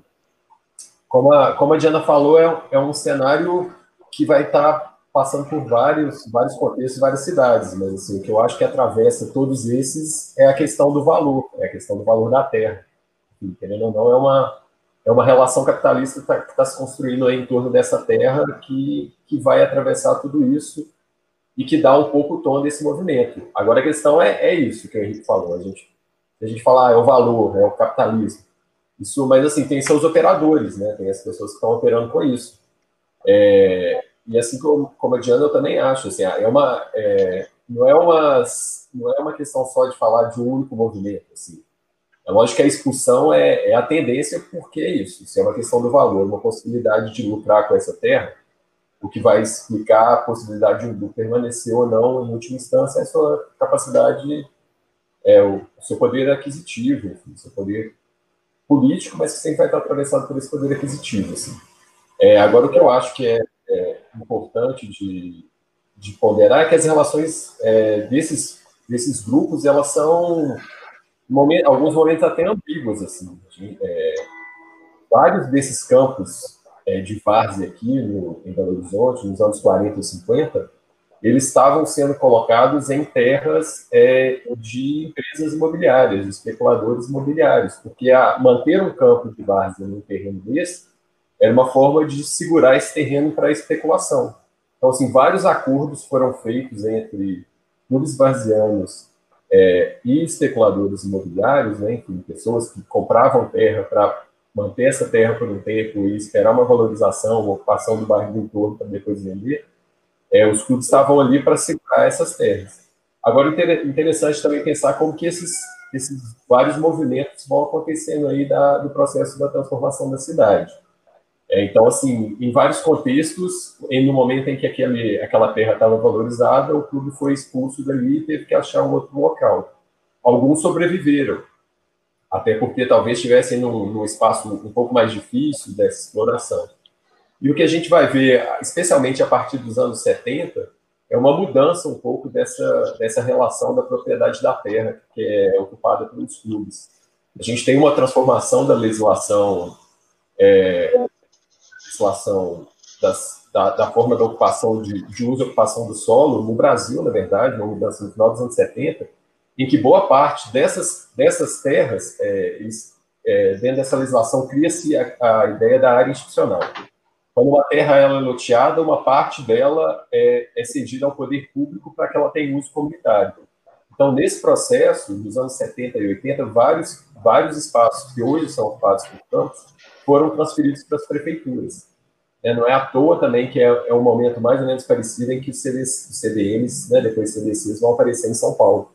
como a, como a Diana falou, é, é um cenário que vai estar tá passando por vários, vários contextos, várias cidades, mas assim, o que eu acho que atravessa todos esses é a questão do valor, é a questão do valor da terra. Entendendo ou não, é uma, é uma relação capitalista que está tá se construindo em torno dessa terra que, que vai atravessar tudo isso e que dá um pouco o tom desse movimento. Agora a questão é, é isso que o Henrique falou. A gente, a gente fala, ah, é o valor, é o capitalismo. Isso, mas assim, tem seus operadores, né? Tem as pessoas que estão operando com isso. É, e assim como, como a Diana, eu também acho, assim, é uma, é, não, é uma, não é uma questão só de falar de um único movimento, assim. É lógico que a expulsão é, é a tendência, porque é isso. Isso é uma questão do valor, uma possibilidade de lucrar com essa terra, o que vai explicar a possibilidade de permanecer ou não, em última instância, é a sua capacidade, é, o seu poder aquisitivo, enfim, seu poder político, mas que sempre vai estar atravessado por esse poder aquisitivo. Assim. É, agora, o que eu acho que é, é importante de, de, ponderar é que as relações é, desses, desses grupos, elas são momento, alguns momentos até ambíguos, assim. De, é, vários desses campos é, de várzea aqui no, em Belo Horizonte, nos anos 40 e 50, eles estavam sendo colocados em terras é, de empresas imobiliárias, de especuladores imobiliários, porque a, manter um campo de várzea num terreno desse era uma forma de segurar esse terreno para especulação. Então, assim, vários acordos foram feitos entre clubes varzianos é, e especuladores imobiliários, né, enfim, pessoas que compravam terra para manter essa terra por um tempo e esperar uma valorização, uma ocupação do bairro do entorno para depois vender, é, os clubes estavam ali para segurar essas terras. Agora, interessante também pensar como que esses, esses vários movimentos vão acontecendo aí da, do processo da transformação da cidade. É, então, assim, em vários contextos, em, no momento em que aquele, aquela terra estava valorizada, o clube foi expulso dali e teve que achar um outro local. Alguns sobreviveram, até porque talvez estivessem num, num espaço um pouco mais difícil dessa exploração. E o que a gente vai ver, especialmente a partir dos anos 70, é uma mudança um pouco dessa, dessa relação da propriedade da terra, que é ocupada pelos clubes. A gente tem uma transformação da legislação é, legislação das, da, da, forma da ocupação de, de uso e ocupação do solo no Brasil, na verdade, uma mudança no final dos anos 70, em que boa parte dessas, dessas terras, é, é, dentro dessa legislação, cria-se a, a, ideia da área institucional. Quando uma terra ela é loteada, uma parte dela é, é cedida ao poder público para que ela tenha uso comunitário. Então, nesse processo, nos anos 70 e 80, vários, vários espaços que hoje são ocupados por campos foram transferidos para as prefeituras. É, não é à toa também que é, é um momento mais ou menos parecido em que os, CDs, os CDMs, né, depois CDCs, vão aparecer em São Paulo.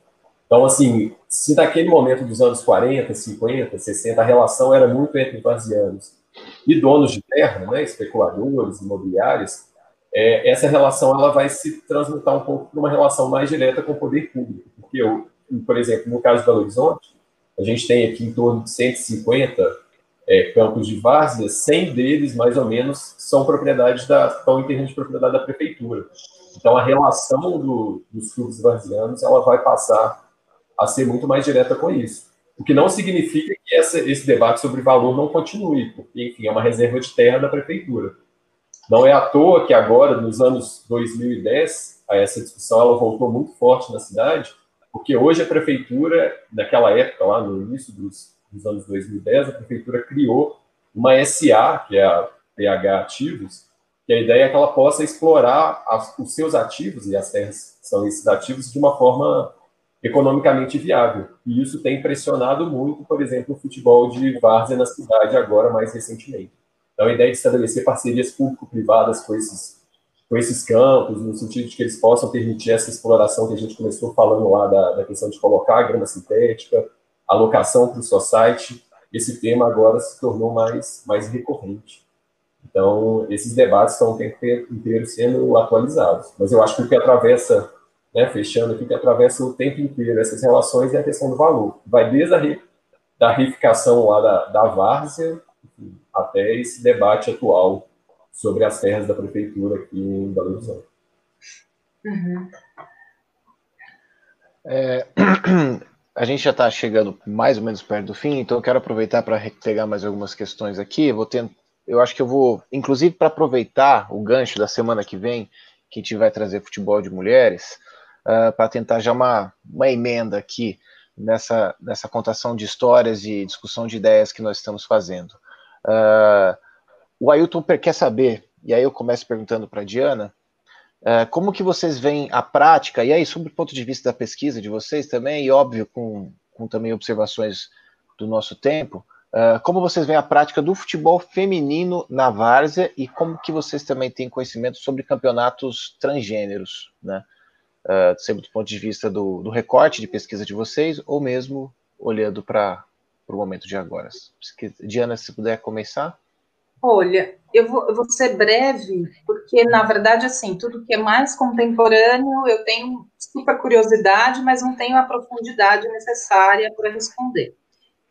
Então, assim, se naquele momento dos anos 40, 50, 60, a relação era muito entre varzianos e donos de terra, né, especuladores, imobiliários, é, essa relação ela vai se transmutar um pouco para uma relação mais direta com o poder público. Porque, eu, por exemplo, no caso de Belo Horizonte, a gente tem aqui em torno de 150 é, campos de várzea, 100 deles, mais ou menos, são propriedades da, estão em termos de propriedade da prefeitura. Então, a relação do, dos clubes varzianos ela vai passar a ser muito mais direta com isso. O que não significa que essa, esse debate sobre valor não continue, porque, enfim, é uma reserva de terra da prefeitura. Não é à toa que agora, nos anos 2010, essa discussão ela voltou muito forte na cidade, porque hoje a prefeitura, naquela época, lá no início dos nos anos 2010, a prefeitura criou uma SA, que é a PH Ativos, que a ideia é que ela possa explorar as, os seus ativos, e as terras são esses ativos, de uma forma economicamente viável. E isso tem pressionado muito, por exemplo, o futebol de várzea na cidade agora, mais recentemente. Então, a ideia de estabelecer parcerias público-privadas com esses, com esses campos, no sentido de que eles possam permitir essa exploração que a gente começou falando lá da, da questão de colocar a grama sintética, alocação para o society, esse tema agora se tornou mais, mais recorrente. Então, esses debates estão o tempo inteiro sendo atualizados. Mas eu acho que o que atravessa, né, fechando aqui, que atravessa o tempo inteiro essas relações é a questão do valor. Vai desde a re, da lá da, da várzea até esse debate atual sobre as terras da prefeitura aqui em Belo Horizonte. Uhum. É, a gente já está chegando mais ou menos perto do fim, então eu quero aproveitar para pegar mais algumas questões aqui. Vou ter, eu acho que eu vou, inclusive para aproveitar o gancho da semana que vem, que a gente vai trazer futebol de mulheres, uh, para tentar já uma, uma emenda aqui nessa, nessa contação de histórias e discussão de ideias que nós estamos fazendo. Uh, o Ailton quer saber, e aí eu começo perguntando para a Diana, Uh, como que vocês veem a prática, e aí, sobre o ponto de vista da pesquisa de vocês também, e óbvio, com, com também observações do nosso tempo, uh, como vocês veem a prática do futebol feminino na várzea e como que vocês também têm conhecimento sobre campeonatos transgêneros, né? Uh, sempre do ponto de vista do, do, recorte de pesquisa de vocês, ou mesmo olhando para o momento de agora. Diana, se puder começar. Olha, eu vou, eu vou ser breve, porque, na verdade, assim, tudo que é mais contemporâneo, eu tenho super curiosidade, mas não tenho a profundidade necessária para responder.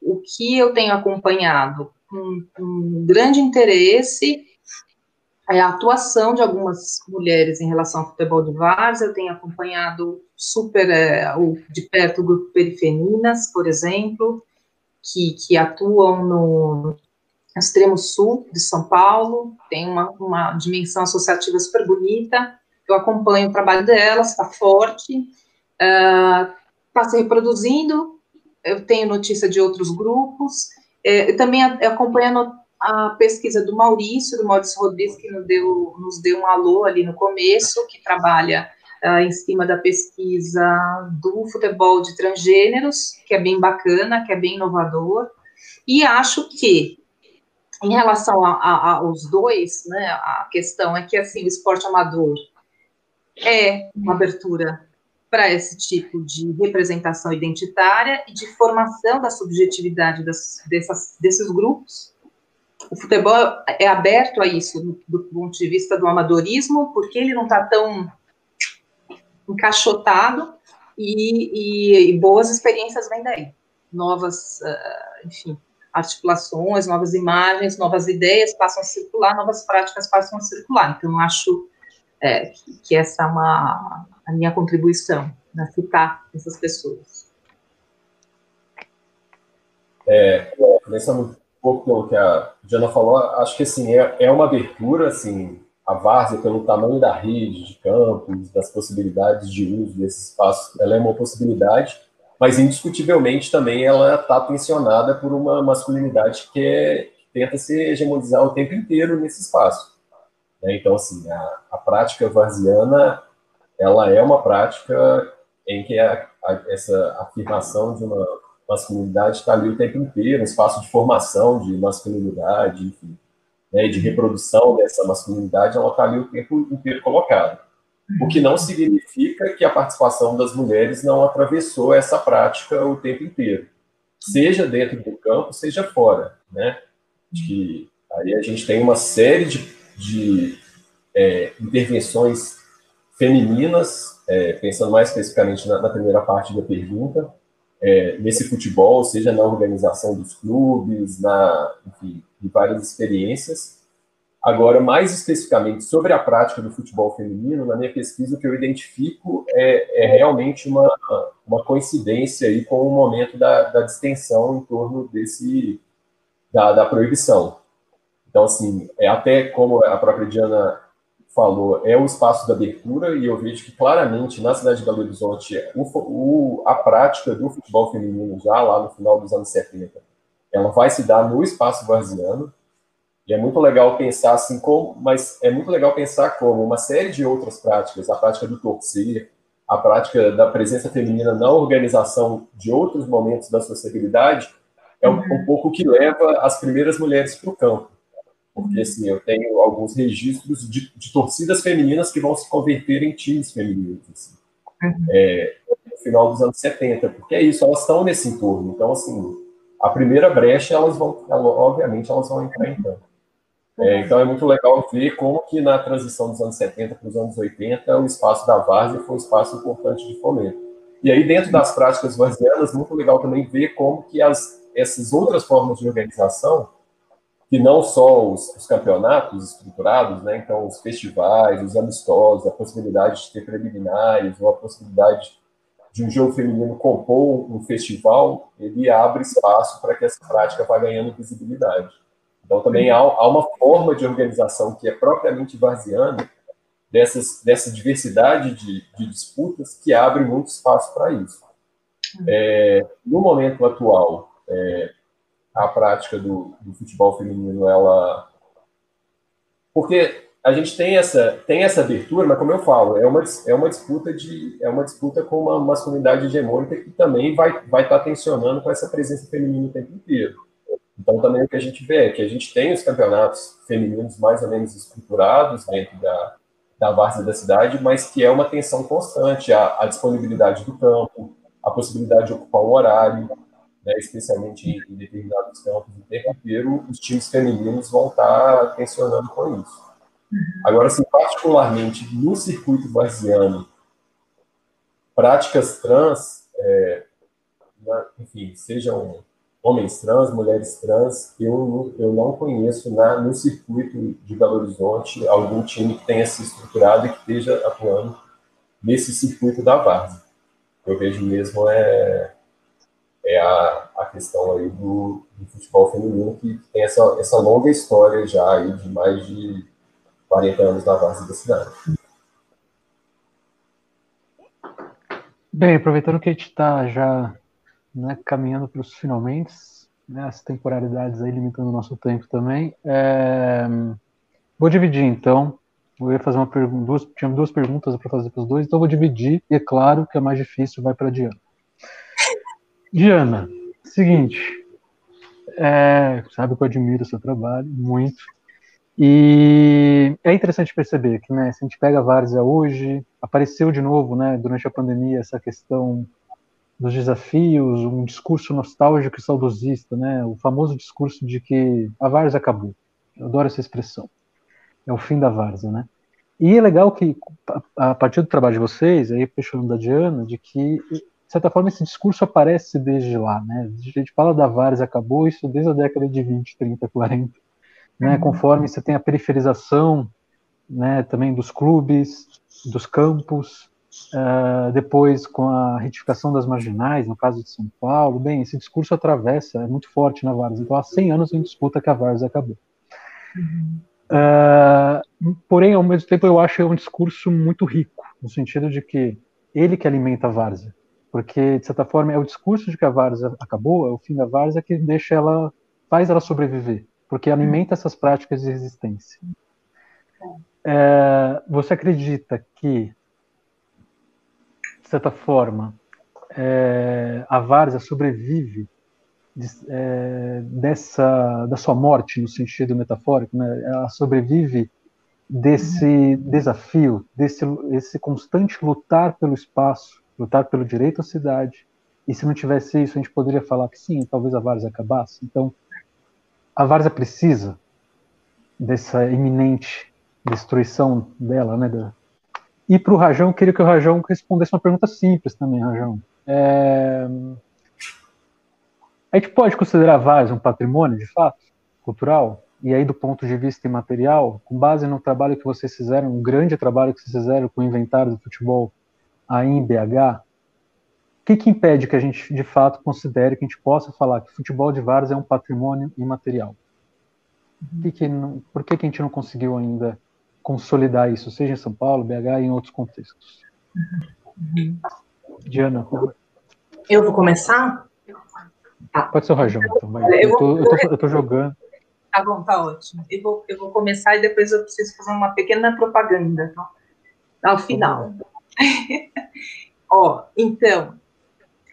O que eu tenho acompanhado com, com grande interesse a atuação de algumas mulheres em relação ao futebol de várzea, eu tenho acompanhado super é, de perto o grupo Perifeminas, por exemplo, que, que atuam no, extremo sul de São Paulo, tem uma, uma dimensão associativa super bonita, eu acompanho o trabalho delas, está forte, está uh, se reproduzindo, eu tenho notícia de outros grupos, é, também acompanho a, a, pesquisa do Maurício, do Maurício Rodrigues, que nos deu, nos deu um alô ali no começo, que trabalha uh, em cima da pesquisa do futebol de transgêneros, que é bem bacana, que é bem inovador, e acho que em relação aos dois, né, a questão é que assim o esporte amador é uma abertura para esse tipo de representação identitária e de formação da subjetividade das, dessas, desses grupos. O futebol é aberto a isso do, ponto de vista do amadorismo, porque ele não está tão encaixotado e, e, e, boas experiências vêm daí. Novas, uh, enfim, articulações, novas imagens, novas ideias passam a circular, novas práticas passam a circular. Então, eu acho é, que, essa é uma, a minha contribuição, né, citar essas pessoas. É, começando um pouco pelo que a Diana falou, acho que assim, é, é uma abertura, assim, a várzea, pelo tamanho da rede de campos, das possibilidades de uso desse espaço, ela é uma possibilidade, mas indiscutivelmente também ela está tensionada por uma masculinidade que, é, que tenta se hegemonizar o tempo inteiro nesse espaço. Né? Então, assim, a, a, prática varziana, ela é uma prática em que a, a, essa afirmação de uma masculinidade está ali o tempo inteiro, um espaço de formação de masculinidade, enfim, né, de reprodução dessa masculinidade, ela está ali o tempo inteiro colocada. O que não significa que a participação das mulheres não atravessou essa prática o tempo inteiro, seja dentro do campo, seja fora, né? Que aí a gente tem uma série de, de é, intervenções femininas, é, pensando mais especificamente na, na, primeira parte da pergunta, é, nesse futebol, seja na organização dos clubes, na, enfim, de várias experiências, Agora, mais especificamente sobre a prática do futebol feminino, na minha pesquisa, o que eu identifico é, é realmente uma, uma coincidência aí com o momento da, da distensão em torno desse da, da proibição. Então, assim, é até como a própria Diana falou, é o espaço da abertura, e eu vejo que claramente na cidade de Belo Horizonte o, o, a prática do futebol feminino, já lá no final dos anos 70, ela vai se dar no espaço varziano, e é muito legal pensar assim como, mas é muito legal pensar como uma série de outras práticas, a prática do torcer, a prática da presença feminina na organização de outros momentos da sociabilidade, é um, um pouco que leva as primeiras mulheres para o campo. Porque, assim, eu tenho alguns registros de, de, torcidas femininas que vão se converter em times femininos, assim, uhum. é, no final dos anos 70, porque é isso, elas estão nesse entorno. Então, assim, a primeira brecha, elas vão, obviamente, elas vão entrar em campo. É, então é muito legal ver como que na transição dos anos 70 para os anos 80 o espaço da várzea foi um espaço importante de fomento. E aí dentro das práticas varzianas, muito legal também ver como que as, essas outras formas de organização, que não só os, os campeonatos estruturados, né, então os festivais, os amistosos, a possibilidade de ter preliminares ou a possibilidade de um jogo feminino compor um festival, ele abre espaço para que essa prática vá ganhando visibilidade. Então, também há, há uma forma de organização que é propriamente varziana, dessas, dessa diversidade de, de disputas, que abre muito espaço para isso. É, no momento atual, é, a prática do, do, futebol feminino, ela. Porque a gente tem essa, tem essa abertura, mas como eu falo, é uma, é uma disputa de é uma disputa com uma masculinidade hegemônica que também vai vai estar tá tensionando com essa presença feminina o tempo inteiro. Então, também o que a gente vê é que a gente tem os campeonatos femininos mais ou menos estruturados dentro da, da várzea da cidade, mas que é uma tensão constante, a, a disponibilidade do campo, a possibilidade de ocupar um horário, né, especialmente em, determinados campos o tempo inteiro, os times femininos vão estar tensionando com isso. Agora, assim, particularmente no circuito varziano, práticas trans, é, na, enfim, sejam homens trans, mulheres trans, eu, eu não conheço na, no circuito de Belo Horizonte algum time que tenha se estruturado e que esteja atuando nesse circuito da Várzea. Eu vejo mesmo é, é a, a questão aí do, do futebol feminino que tem essa, essa longa história já aí de mais de 40 anos da Várzea da cidade. Bem, aproveitando que a gente está já né, caminhando para os finalmente, né, as temporalidades aí limitando o nosso tempo também. É, vou dividir então. Eu ia fazer uma pergunta, duas, tinha duas perguntas para fazer para os dois, então vou dividir, e é claro que a mais difícil vai para Diana. Diana, seguinte, é, sabe que eu admiro o seu trabalho muito, e é interessante perceber que, né, se a gente pega a Várzea hoje, apareceu de novo, né, durante a pandemia, essa questão dos desafios, um discurso nostálgico e saudosista, né? O famoso discurso de que a Várzea acabou. Eu adoro essa expressão. É o fim da Várzea, né? E é legal que, a partir do trabalho de vocês, aí fechando da Diana, de que, de certa forma, esse discurso aparece desde lá, né? A gente fala da Várzea acabou, isso desde a década de 20, 30, 40, né? Uhum. Conforme você tem a periferização, né, também dos clubes, dos campos, Uh, depois, com a retificação das marginais, no caso de São Paulo, bem, esse discurso atravessa, é muito forte na Várzea. Então, há 100 anos gente disputa que a Várzea acabou. Uhum. Uh, porém, ao mesmo tempo, eu acho que é um discurso muito rico, no sentido de que ele que alimenta a Várzea. Porque de certa forma é o discurso de que a várzea acabou, é o fim da várzea que deixa ela, faz ela sobreviver, porque alimenta essas práticas de resistência. É, você acredita que, de certa forma, é, a várzea sobrevive de, é, dessa da sua morte no sentido metafórico, né? Ela sobrevive desse desafio, desse esse constante lutar pelo espaço lutar pelo direito à cidade. E se não tivesse isso, a gente poderia falar que sim, talvez a Várzea acabasse. Então, a Várzea precisa dessa iminente destruição dela, né? Da... E para o Rajão, eu queria que o Rajão respondesse uma pergunta simples também, Rajão. É... A gente pode considerar a Várzea um patrimônio, de fato, cultural? E aí, do ponto de vista imaterial, com base no trabalho que vocês fizeram, um grande trabalho que vocês fizeram com o inventário do futebol aí em BH, o que, que impede que a gente, de fato, considere que a gente possa falar que futebol de várzea é um patrimônio imaterial? Que que não, por que, que a gente não conseguiu ainda consolidar isso, seja em São Paulo, BH e em outros contextos? Uhum. Diana. Eu vou começar? Tá. Pode ser o Rajão, então. Eu, tô, jogando. Tá bom, tá ótimo. Eu vou, eu vou começar e depois eu preciso fazer uma pequena propaganda tá? ao final. Ó, então,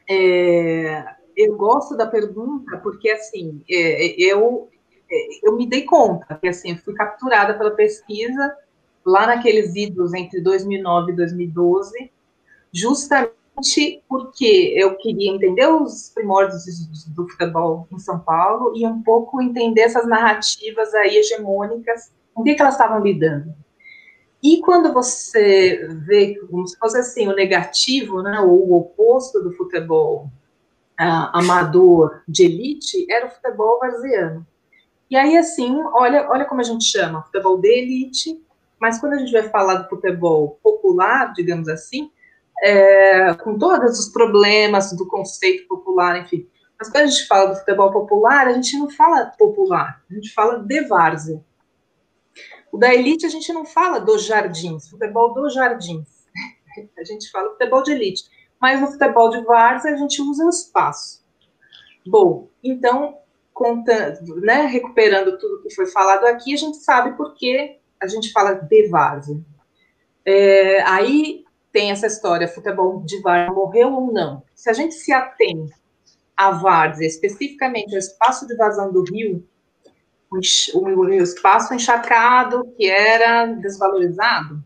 é, eu gosto da pergunta porque, assim, é, eu, é, eu me dei conta que, assim, fui capturada pela pesquisa lá naqueles idos entre 2009 e 2012, justamente porque eu queria entender os primórdios do futebol em São Paulo e um pouco entender essas narrativas aí hegemônicas, com que, que elas estavam lidando. E quando você vê, como se fosse assim, o negativo, né, ou o oposto do futebol uh, amador de elite, era o futebol varziano. E aí, assim, olha, olha como a gente chama, futebol de elite, mas quando a gente vai falar do futebol popular, digamos assim, é, com todos os problemas do conceito popular, enfim, mas quando a gente fala do futebol popular, a gente não fala popular, a gente fala de várzea. O da elite a gente não fala dos jardins, futebol dos jardins. A gente fala futebol de elite. Mas no futebol de várzea a gente usa o espaço. Bom, então, contando, né, recuperando tudo que foi falado aqui, a gente sabe por que a gente fala de várzea. É, aí tem essa história, futebol de várzea morreu ou não? Se a gente se atém à várzea, especificamente ao espaço de vazão do rio, o, espaço encharcado que era desvalorizado,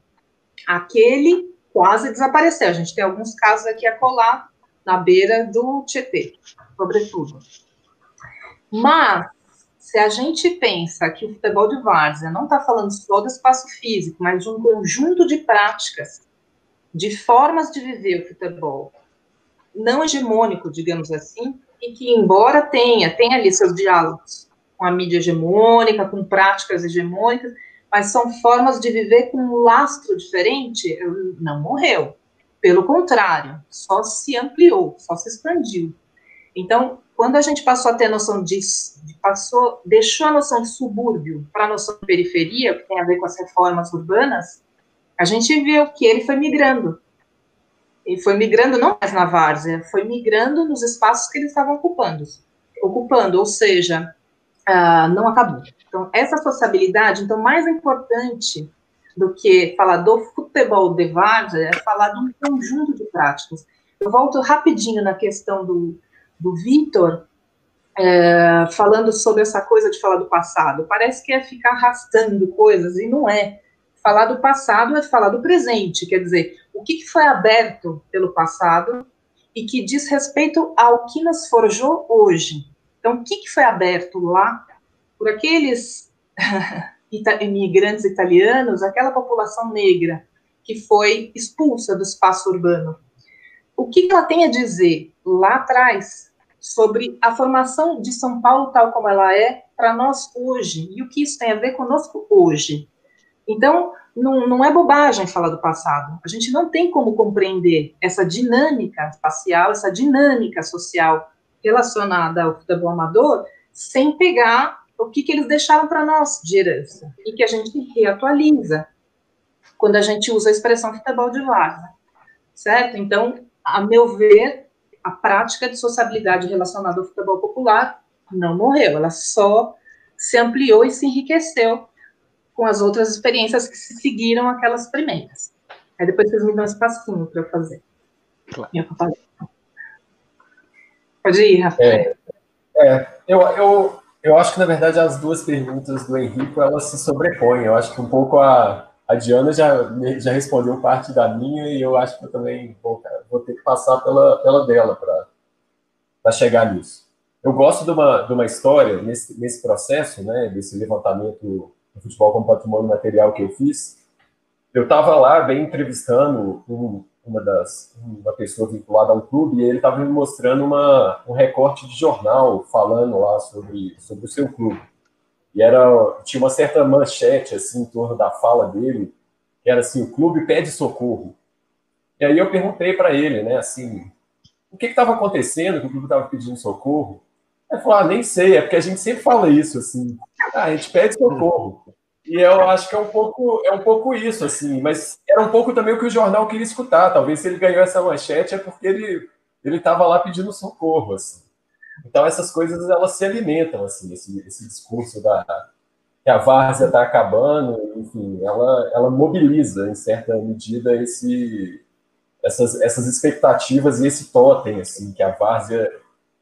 aquele quase desapareceu. A gente tem alguns casos aqui a colar na beira do Tietê, sobretudo. Mas, se a gente pensa que o futebol de várzea não está falando só do espaço físico, mas de um conjunto de práticas, de formas de viver o futebol, não hegemônico, digamos assim, e que, embora tenha, tenha ali seus diálogos com a mídia hegemônica, com práticas hegemônicas, mas são formas de viver com um lastro diferente, não morreu. Pelo contrário, só se ampliou, só se expandiu. Então, quando a gente passou a ter a noção disso, passou, deixou a noção de subúrbio para a noção de periferia, que tem a ver com as reformas urbanas, a gente viu que ele foi migrando. E foi migrando não mais na várzea, foi migrando nos espaços que eles estavam ocupando. Ocupando, ou seja, uh, não acabou. Então, essa sociabilidade, então, mais importante do que falar do futebol de várzea é falar de um conjunto de práticas. Eu volto rapidinho na questão do, do Vitor, é, falando sobre essa coisa de falar do passado. Parece que é ficar arrastando coisas, e não é. Falar do passado é falar do presente, quer dizer, o que foi aberto pelo passado e que diz respeito ao que nos forjou hoje. Então, o que, que foi aberto lá por aqueles imigrantes italianos, aquela população negra que foi expulsa do espaço urbano? O que, que ela tem a dizer lá atrás sobre a formação de São Paulo tal como ela é para nós hoje e o que isso tem a ver conosco hoje? Então, não, não é bobagem falar do passado. A gente não tem como compreender essa dinâmica espacial, essa dinâmica social relacionada ao futebol amador sem pegar o que, que eles deixaram para nós de herança e que a gente reatualiza quando a gente usa a expressão futebol de várzea, certo? Então, a meu ver, a prática de sociabilidade relacionada ao futebol popular não morreu, ela só se ampliou e se enriqueceu com as outras experiências que se seguiram aquelas primeiras. Aí depois vocês me dão um espacinho para eu fazer. Claro. Pode ir, Rafael. É, é, eu, eu, eu acho que, na verdade, as duas perguntas do Henrique, elas se sobrepõem. Eu acho que um pouco a, a Diana já, já respondeu parte da minha e eu acho que eu também vou, vou ter que passar pela, pela dela para chegar nisso. Eu gosto de uma, de uma história nesse, nesse processo, né, desse levantamento do futebol como patrimônio material que eu fiz. Eu estava lá, bem entrevistando um, uma das uma pessoa vinculada ao clube e ele estava me mostrando uma, um recorte de jornal falando lá sobre, sobre o seu clube. E era tinha uma certa manchete assim em torno da fala dele, que era assim, o clube pede socorro. E aí eu perguntei para ele, né, assim, o que estava acontecendo que o clube estava pedindo socorro? Ele falou, ah, nem sei, é porque a gente sempre fala isso, assim, ah, a gente pede socorro. E eu acho que é um pouco, é um pouco isso, assim, mas era um pouco também o que o jornal queria escutar. Talvez se ele ganhou essa manchete é porque ele ele estava lá pedindo socorro, assim. Então essas coisas elas se alimentam, assim, esse, esse discurso da que a várzea está acabando, enfim, ela ela mobiliza em certa medida esse essas, essas expectativas e esse totem, assim, que a várzea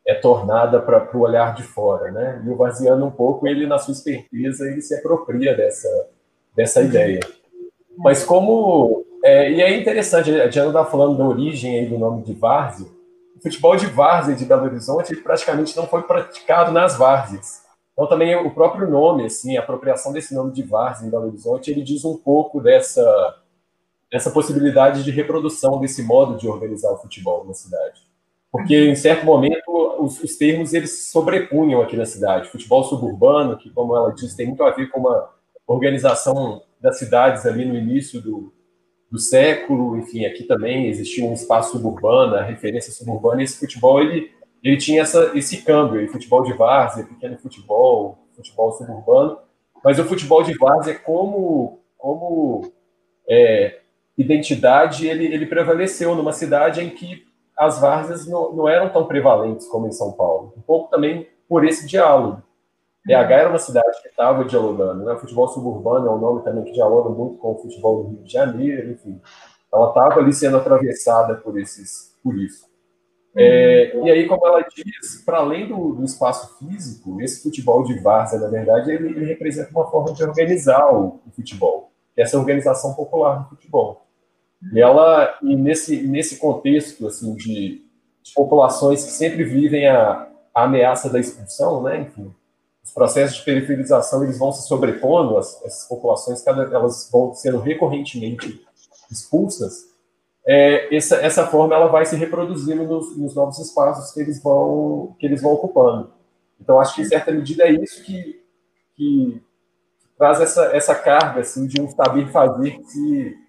é tornada para o olhar de fora, né? E o Vaziano, um pouco, ele, na sua esperteza, ele se apropria dessa, dessa ideia. Mas como... É, e é interessante, a Diana está falando da origem aí do nome de Várzea. O futebol de Várzea de Belo Horizonte praticamente não foi praticado nas Várzeas. Então também o próprio nome, assim, a apropriação desse nome de Várzea em Belo Horizonte, ele diz um pouco dessa, dessa possibilidade de reprodução desse modo de organizar o futebol na cidade porque em certo momento os, os, termos eles sobrepunham aqui na cidade. Futebol suburbano, que como ela disse, tem muito a ver com uma organização das cidades ali no início do, do século, enfim, aqui também existia um espaço suburbano, a referência suburbana, e esse futebol ele, ele tinha essa, esse câmbio, futebol de várzea, pequeno futebol, futebol suburbano, mas o futebol de várzea como, como é, identidade, ele, ele prevaleceu numa cidade em que as várzeas não, não, eram tão prevalentes como em São Paulo. Um pouco também por esse diálogo. BH era uma cidade que estava dialogando, né? Futebol suburbano é um nome também que dialoga muito com o futebol do Rio de Janeiro, enfim. Ela estava ali sendo atravessada por esses, por isso. É, e aí, como ela diz, para além do, do, espaço físico, esse futebol de várzea, na verdade, ele, ele representa uma forma de organizar o, o futebol, é essa organização popular do futebol. E ela, e nesse, nesse contexto assim, de, de populações que sempre vivem a, a, ameaça da expulsão, né? Enfim, os processos de periferização eles vão se sobrepondo, as, essas populações cada, elas vão sendo recorrentemente expulsas. É, essa, essa forma ela vai se reproduzindo nos, nos, novos espaços que eles vão que eles vão ocupando. Então acho que em certa medida é isso que, que traz essa, essa carga assim de um saber fazer que se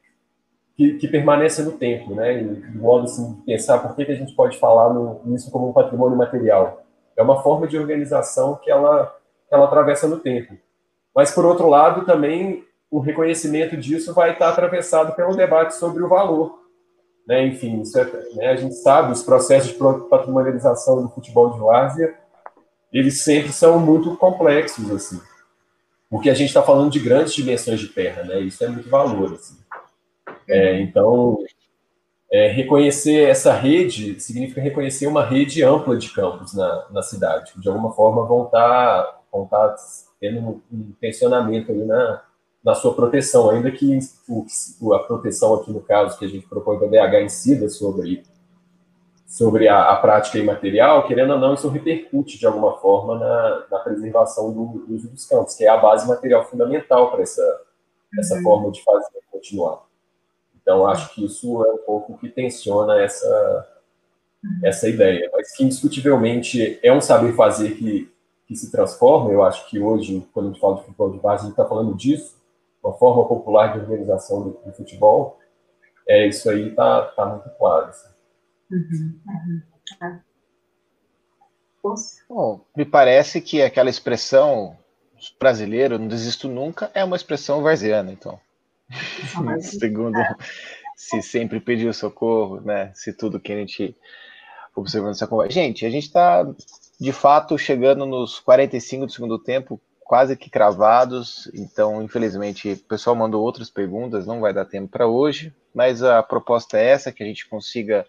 que, que permanece no tempo, né? De modo assim, de pensar por que, que a gente pode falar no, nisso como um patrimônio material. É uma forma de organização que ela, ela atravessa no tempo. Mas, por outro lado, também o reconhecimento disso vai estar atravessado pelo debate sobre o valor. Né? Enfim, é, né? a gente sabe, os processos de patrimonialização do futebol de várzea, eles sempre são muito complexos, assim. Porque a gente está falando de grandes dimensões de terra, né? Isso é muito valor, assim. É, então, é, reconhecer essa rede significa reconhecer uma rede ampla de campos na, na cidade. De alguma forma, vão estar, vão tá tendo um tensionamento ali na, na sua proteção, ainda que o, a proteção aqui no caso que a gente propõe para BH incida sobre, sobre a, a, prática imaterial, querendo ou não, isso repercute de alguma forma na, na preservação do, do uso dos campos, que é a base material fundamental para essa, essa uhum. forma de fazer continuar. Então, acho que isso é um pouco que tensiona essa, essa ideia, mas que indiscutivelmente é um saber fazer que, que se transforma. Eu acho que hoje, quando a gente fala de futebol de base, a gente está falando disso, uma forma popular de organização do, do futebol. É, isso aí está tá muito claro. Assim. Uhum, uhum. É. Bom, me parece que aquela expressão brasileiro, não desisto nunca, é uma expressão varziana, então. Segundo, se sempre pediu socorro, né? Se tudo que a gente observando essa conversa. Gente, a gente está de fato chegando nos 45 do segundo tempo, quase que cravados. Então, infelizmente, o pessoal mandou outras perguntas, não vai dar tempo para hoje, mas a proposta é essa, que a gente consiga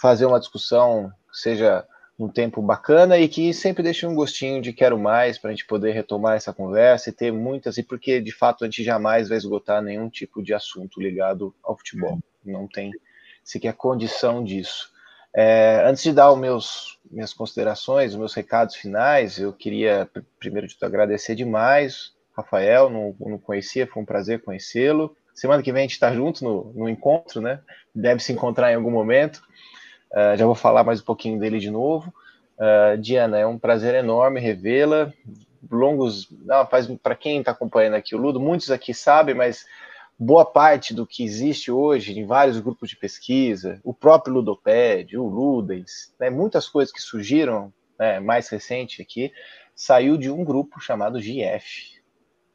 fazer uma discussão, seja um tempo bacana e que sempre deixe um gostinho de quero mais para a gente poder retomar essa conversa e ter muitas, e porque de fato a gente jamais vai esgotar nenhum tipo de assunto ligado ao futebol. Não tem sequer condição disso. É, antes de dar os meus minhas considerações, os meus recados finais, eu queria primeiro de tudo agradecer demais, Rafael, não, não conhecia, foi um prazer conhecê-lo. Semana que vem a gente está junto no, no encontro, né? Deve se encontrar em algum momento. Uh, já vou falar mais um pouquinho dele de novo. Uh, Diana, é um prazer enorme revê-la. Longos, para quem está acompanhando aqui o Ludo, muitos aqui sabem, mas boa parte do que existe hoje em vários grupos de pesquisa, o próprio Ludoped, o Ludens, né, muitas coisas que surgiram né, mais recente aqui, saiu de um grupo chamado GF,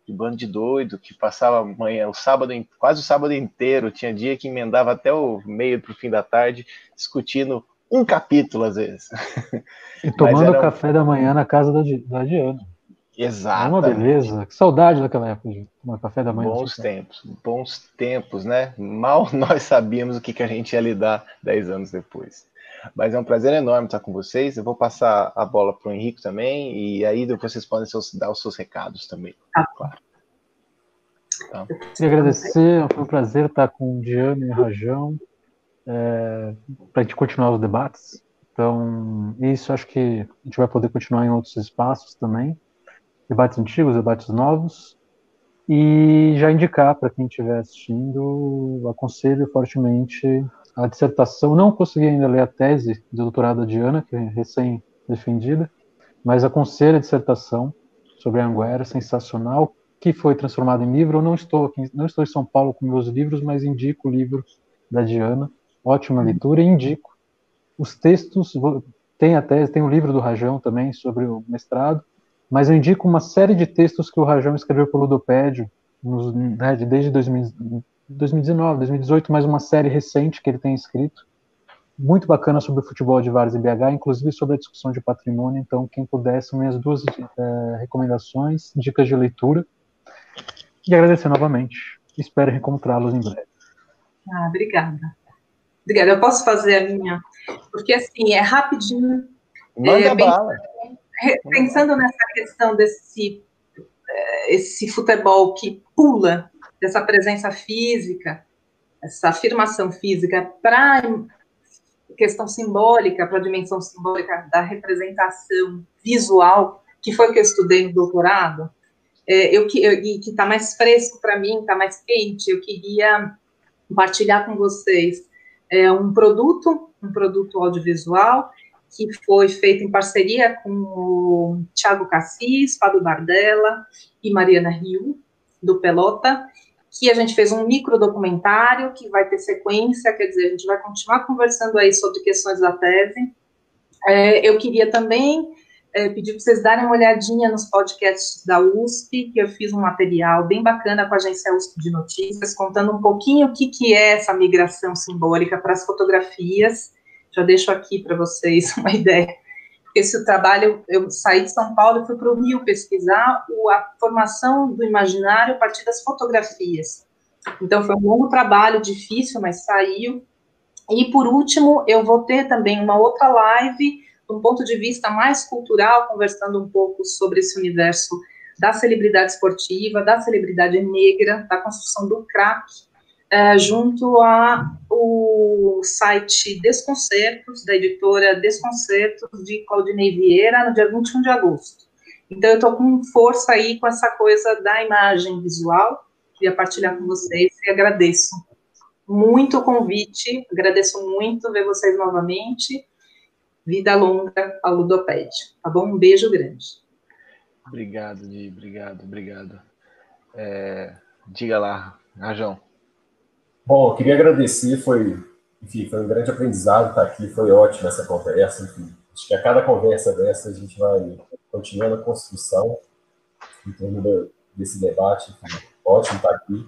de bando de doido, que passava amanhã, o sábado, quase o sábado inteiro, tinha dia que emendava até o meio para o fim da tarde, discutindo um capítulo às vezes. E tomando era... café da manhã na casa da, da Diana. Exato. É uma beleza. Que saudade daquela época de tomar café da manhã. Bons tempos, bons tempos, né? Mal nós sabíamos o que, que a gente ia lidar dez anos depois. Mas é um prazer enorme estar com vocês. Eu vou passar a bola para o Henrique também, e aí depois vocês podem dar os seus recados também. Ah. Claro. Então. Queria agradecer, foi um prazer estar com o Diana e o Rajão, é, para a gente continuar os debates. Então, isso acho que a gente vai poder continuar em outros espaços também, debates antigos, debates novos, e já indicar para quem estiver assistindo, aconselho fortemente a dissertação, não consegui ainda ler a tese de doutorado da Diana, que é recém-defendida, mas aconselho a dissertação sobre a Anguera, sensacional, que foi transformado em livro. Eu não estou aqui, não estou em São Paulo com meus livros, mas indico o livro da Diana, ótima leitura, e indico os textos, tem a tese, tem o livro do Rajão também sobre o mestrado, mas eu indico uma série de textos que o Rajão escreveu pelo Ludopédio, nos, né, desde 2000, 2019, 2018, mais uma série recente que ele tem escrito, muito bacana sobre o futebol de Várzea e BH, inclusive sobre a discussão de patrimônio. Então, quem puder, são minhas duas é, recomendações, dicas de leitura. E agradecer novamente. Espero encontrá-los em breve. Ah, obrigada. Obrigada. Eu posso fazer a minha? Porque, assim, é rapidinho. Manda é, bala. Pensando nessa questão desse é, esse futebol que pula dessa presença física, essa afirmação física para questão simbólica, para a dimensão simbólica da representação visual, que foi o que eu estudei no doutorado, é, eu, eu, e que está mais fresco para mim, está mais quente, eu queria compartilhar com vocês é, um produto, um produto audiovisual, que foi feito em parceria com o Thiago Cassis, Fábio Bardella e Mariana Rio, do Pelota, que a gente fez um micro documentário que vai ter sequência, quer dizer, a gente vai continuar conversando aí sobre questões da tese. É, eu queria também é, pedir para vocês darem uma olhadinha nos podcasts da USP, que eu fiz um material bem bacana com a agência USP de notícias, contando um pouquinho o que, que é essa migração simbólica para as fotografias. Já deixo aqui para vocês uma ideia esse trabalho, eu saí de São Paulo e fui para o Rio pesquisar a formação do imaginário a partir das fotografias. Então, foi um longo trabalho, difícil, mas saiu. E, por último, eu vou ter também uma outra live, de um ponto de vista mais cultural, conversando um pouco sobre esse universo da celebridade esportiva, da celebridade negra, da construção do crack, é, junto ao site Desconcertos, da editora Desconcertos, de Claudinei Vieira, no dia 21 de agosto. Então, eu estou com força aí com essa coisa da imagem visual, queria partilhar com vocês e agradeço muito o convite, agradeço muito ver vocês novamente. Vida longa ao Ludoped, tá bom? Um beijo grande. Obrigado, Di, obrigado, obrigado. É, diga lá, Rajão. Bom, eu queria agradecer, foi, enfim, foi um grande aprendizado estar aqui, foi ótimo essa conversa, enfim. Acho que a cada conversa dessa a gente vai continuando a construção em torno desse debate, enfim, ótimo estar aqui.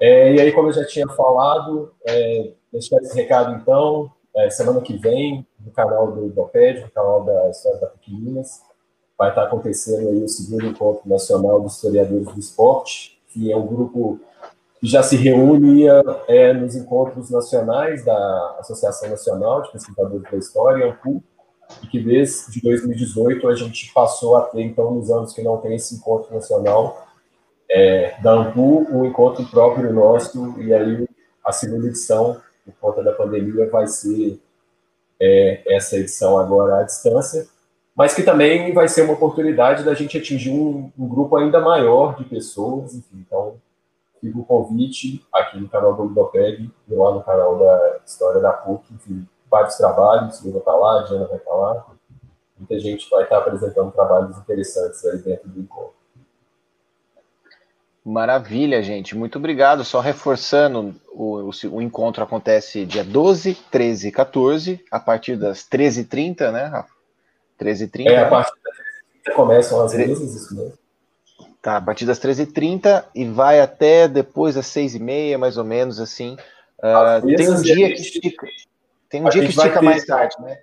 É, e aí, como eu já tinha falado, é, deixar esse recado então, é, semana que vem, no canal do Idoped, no canal da História da Pequeninas, vai estar acontecendo aí o segundo encontro nacional dos historiadores do esporte, que é um grupo que já se reunia é, nos encontros nacionais da Associação Nacional de Pesquisadores da História, ANPU, e que desde 2018 a gente passou a ter, então, nos anos que não tem esse encontro nacional é, da ANPU, um encontro próprio nosso, e aí a segunda edição, por conta da pandemia, vai ser é, essa edição agora à distância, mas que também vai ser uma oportunidade da gente atingir um, um grupo ainda maior de pessoas, enfim, então fica o convite aqui no canal do Ludopeg e lá no canal da História da PUC, enfim, vários trabalhos, eu vou estar lá, a Diana vai estar lá, muita gente vai estar apresentando trabalhos interessantes aí dentro do encontro. Maravilha, gente. Muito obrigado. Só reforçando, o, o, o, encontro acontece dia 12, 13 e 14, a partir das 13h30, né, Rafa? 13h30. É, a partir das 13h30 começam as mesas, isso mesmo. Tá, a partir das 13h30 e vai até depois das 6h30, mais ou menos, assim. Uh, tem um dia que estica, tem um dia que estica ter, mais tarde, né?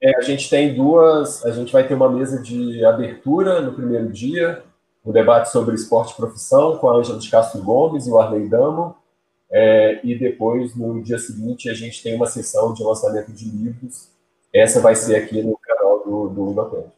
É, a gente tem duas, a gente vai ter uma mesa de abertura no primeiro dia, um debate sobre esporte e profissão com a Ângela de Castro Gomes e o Arley Damo. É, e depois, no dia seguinte, a gente tem uma sessão de lançamento de livros. Essa vai ser aqui no canal do, do.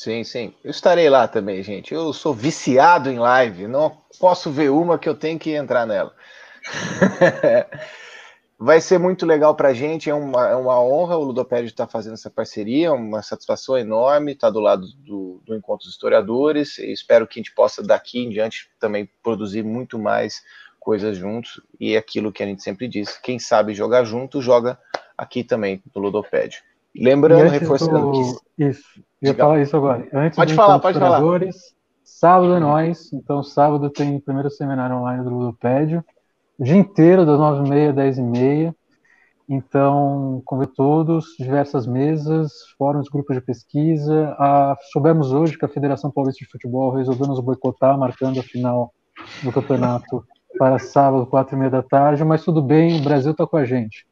Sim, sim. Eu estarei lá também, gente. Eu sou viciado em live. Não posso ver uma que eu tenho que entrar nela. Vai ser muito legal para a gente, é uma, é uma honra o Ludopédio estar tá fazendo essa parceria, uma satisfação enorme estar tá do lado do, do Encontro dos Historiadores, e espero que a gente possa daqui em diante também produzir muito mais coisas juntos, e é aquilo que a gente sempre diz, quem sabe jogar junto, joga aqui também no Ludopédio. Lembrando, reforçando do... que... Isso, ia Diga. falar isso agora. Antes pode falar, pode falar. Sábado é nós, então sábado tem o primeiro seminário online do Ludopédio, o dia inteiro, das 9h30 às 10h30. Então, convido todos, diversas mesas, fóruns, grupos de pesquisa. Ah, soubemos hoje que a Federação Paulista de Futebol resolveu nos boicotar, marcando a final do campeonato para sábado, quatro e meia da tarde, mas tudo bem, o Brasil está com a gente.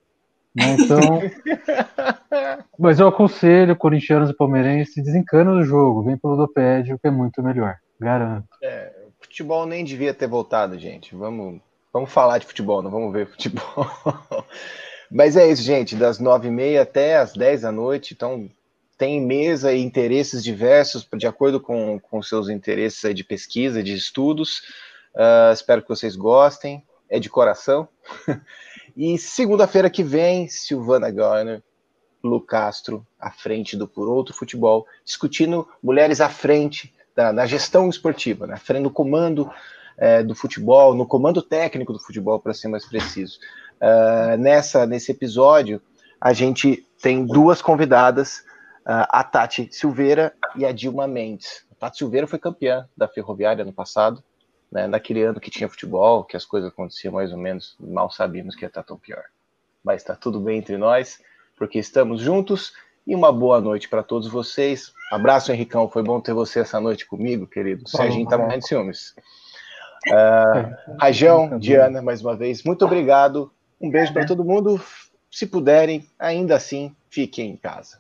Né? Então, mas eu aconselho corintianos e palmeirenses, desencana do jogo, vem pelo Ludopédio, que é muito melhor, garanto. É, o futebol nem devia ter voltado, gente. Vamos Vamos falar de futebol, não vamos ver futebol. Mas é isso, gente, das nove e meia até as dez da noite, então tem mesa e interesses diversos, de acordo com, com seus interesses de pesquisa, de estudos. Uh, espero que vocês gostem, é de coração. e segunda-feira que vem, Silvana Garner, Lu Castro, à frente do Por Outro Futebol, discutindo mulheres à frente da, na gestão esportiva, na frente do comando é, do futebol, no comando técnico do futebol, para ser mais preciso. Uh, nessa, nesse episódio, a gente tem duas convidadas, uh, a Tati Silveira e a Dilma Mendes. A Tati Silveira foi campeã da Ferroviária ano passado, né, naquele ano que tinha futebol, que as coisas aconteciam mais ou menos, mal sabíamos que ia estar tão pior. Mas está tudo bem entre nós, porque estamos juntos e uma boa noite para todos vocês. Abraço, Henricão. Foi bom ter você essa noite comigo, querido. O Serginho está morrendo de ciúmes. Uh, Rajão, Diana, mais uma vez, muito obrigado. Um beijo para todo mundo. Se puderem, ainda assim, fiquem em casa.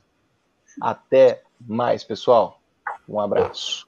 Até mais, pessoal. Um abraço.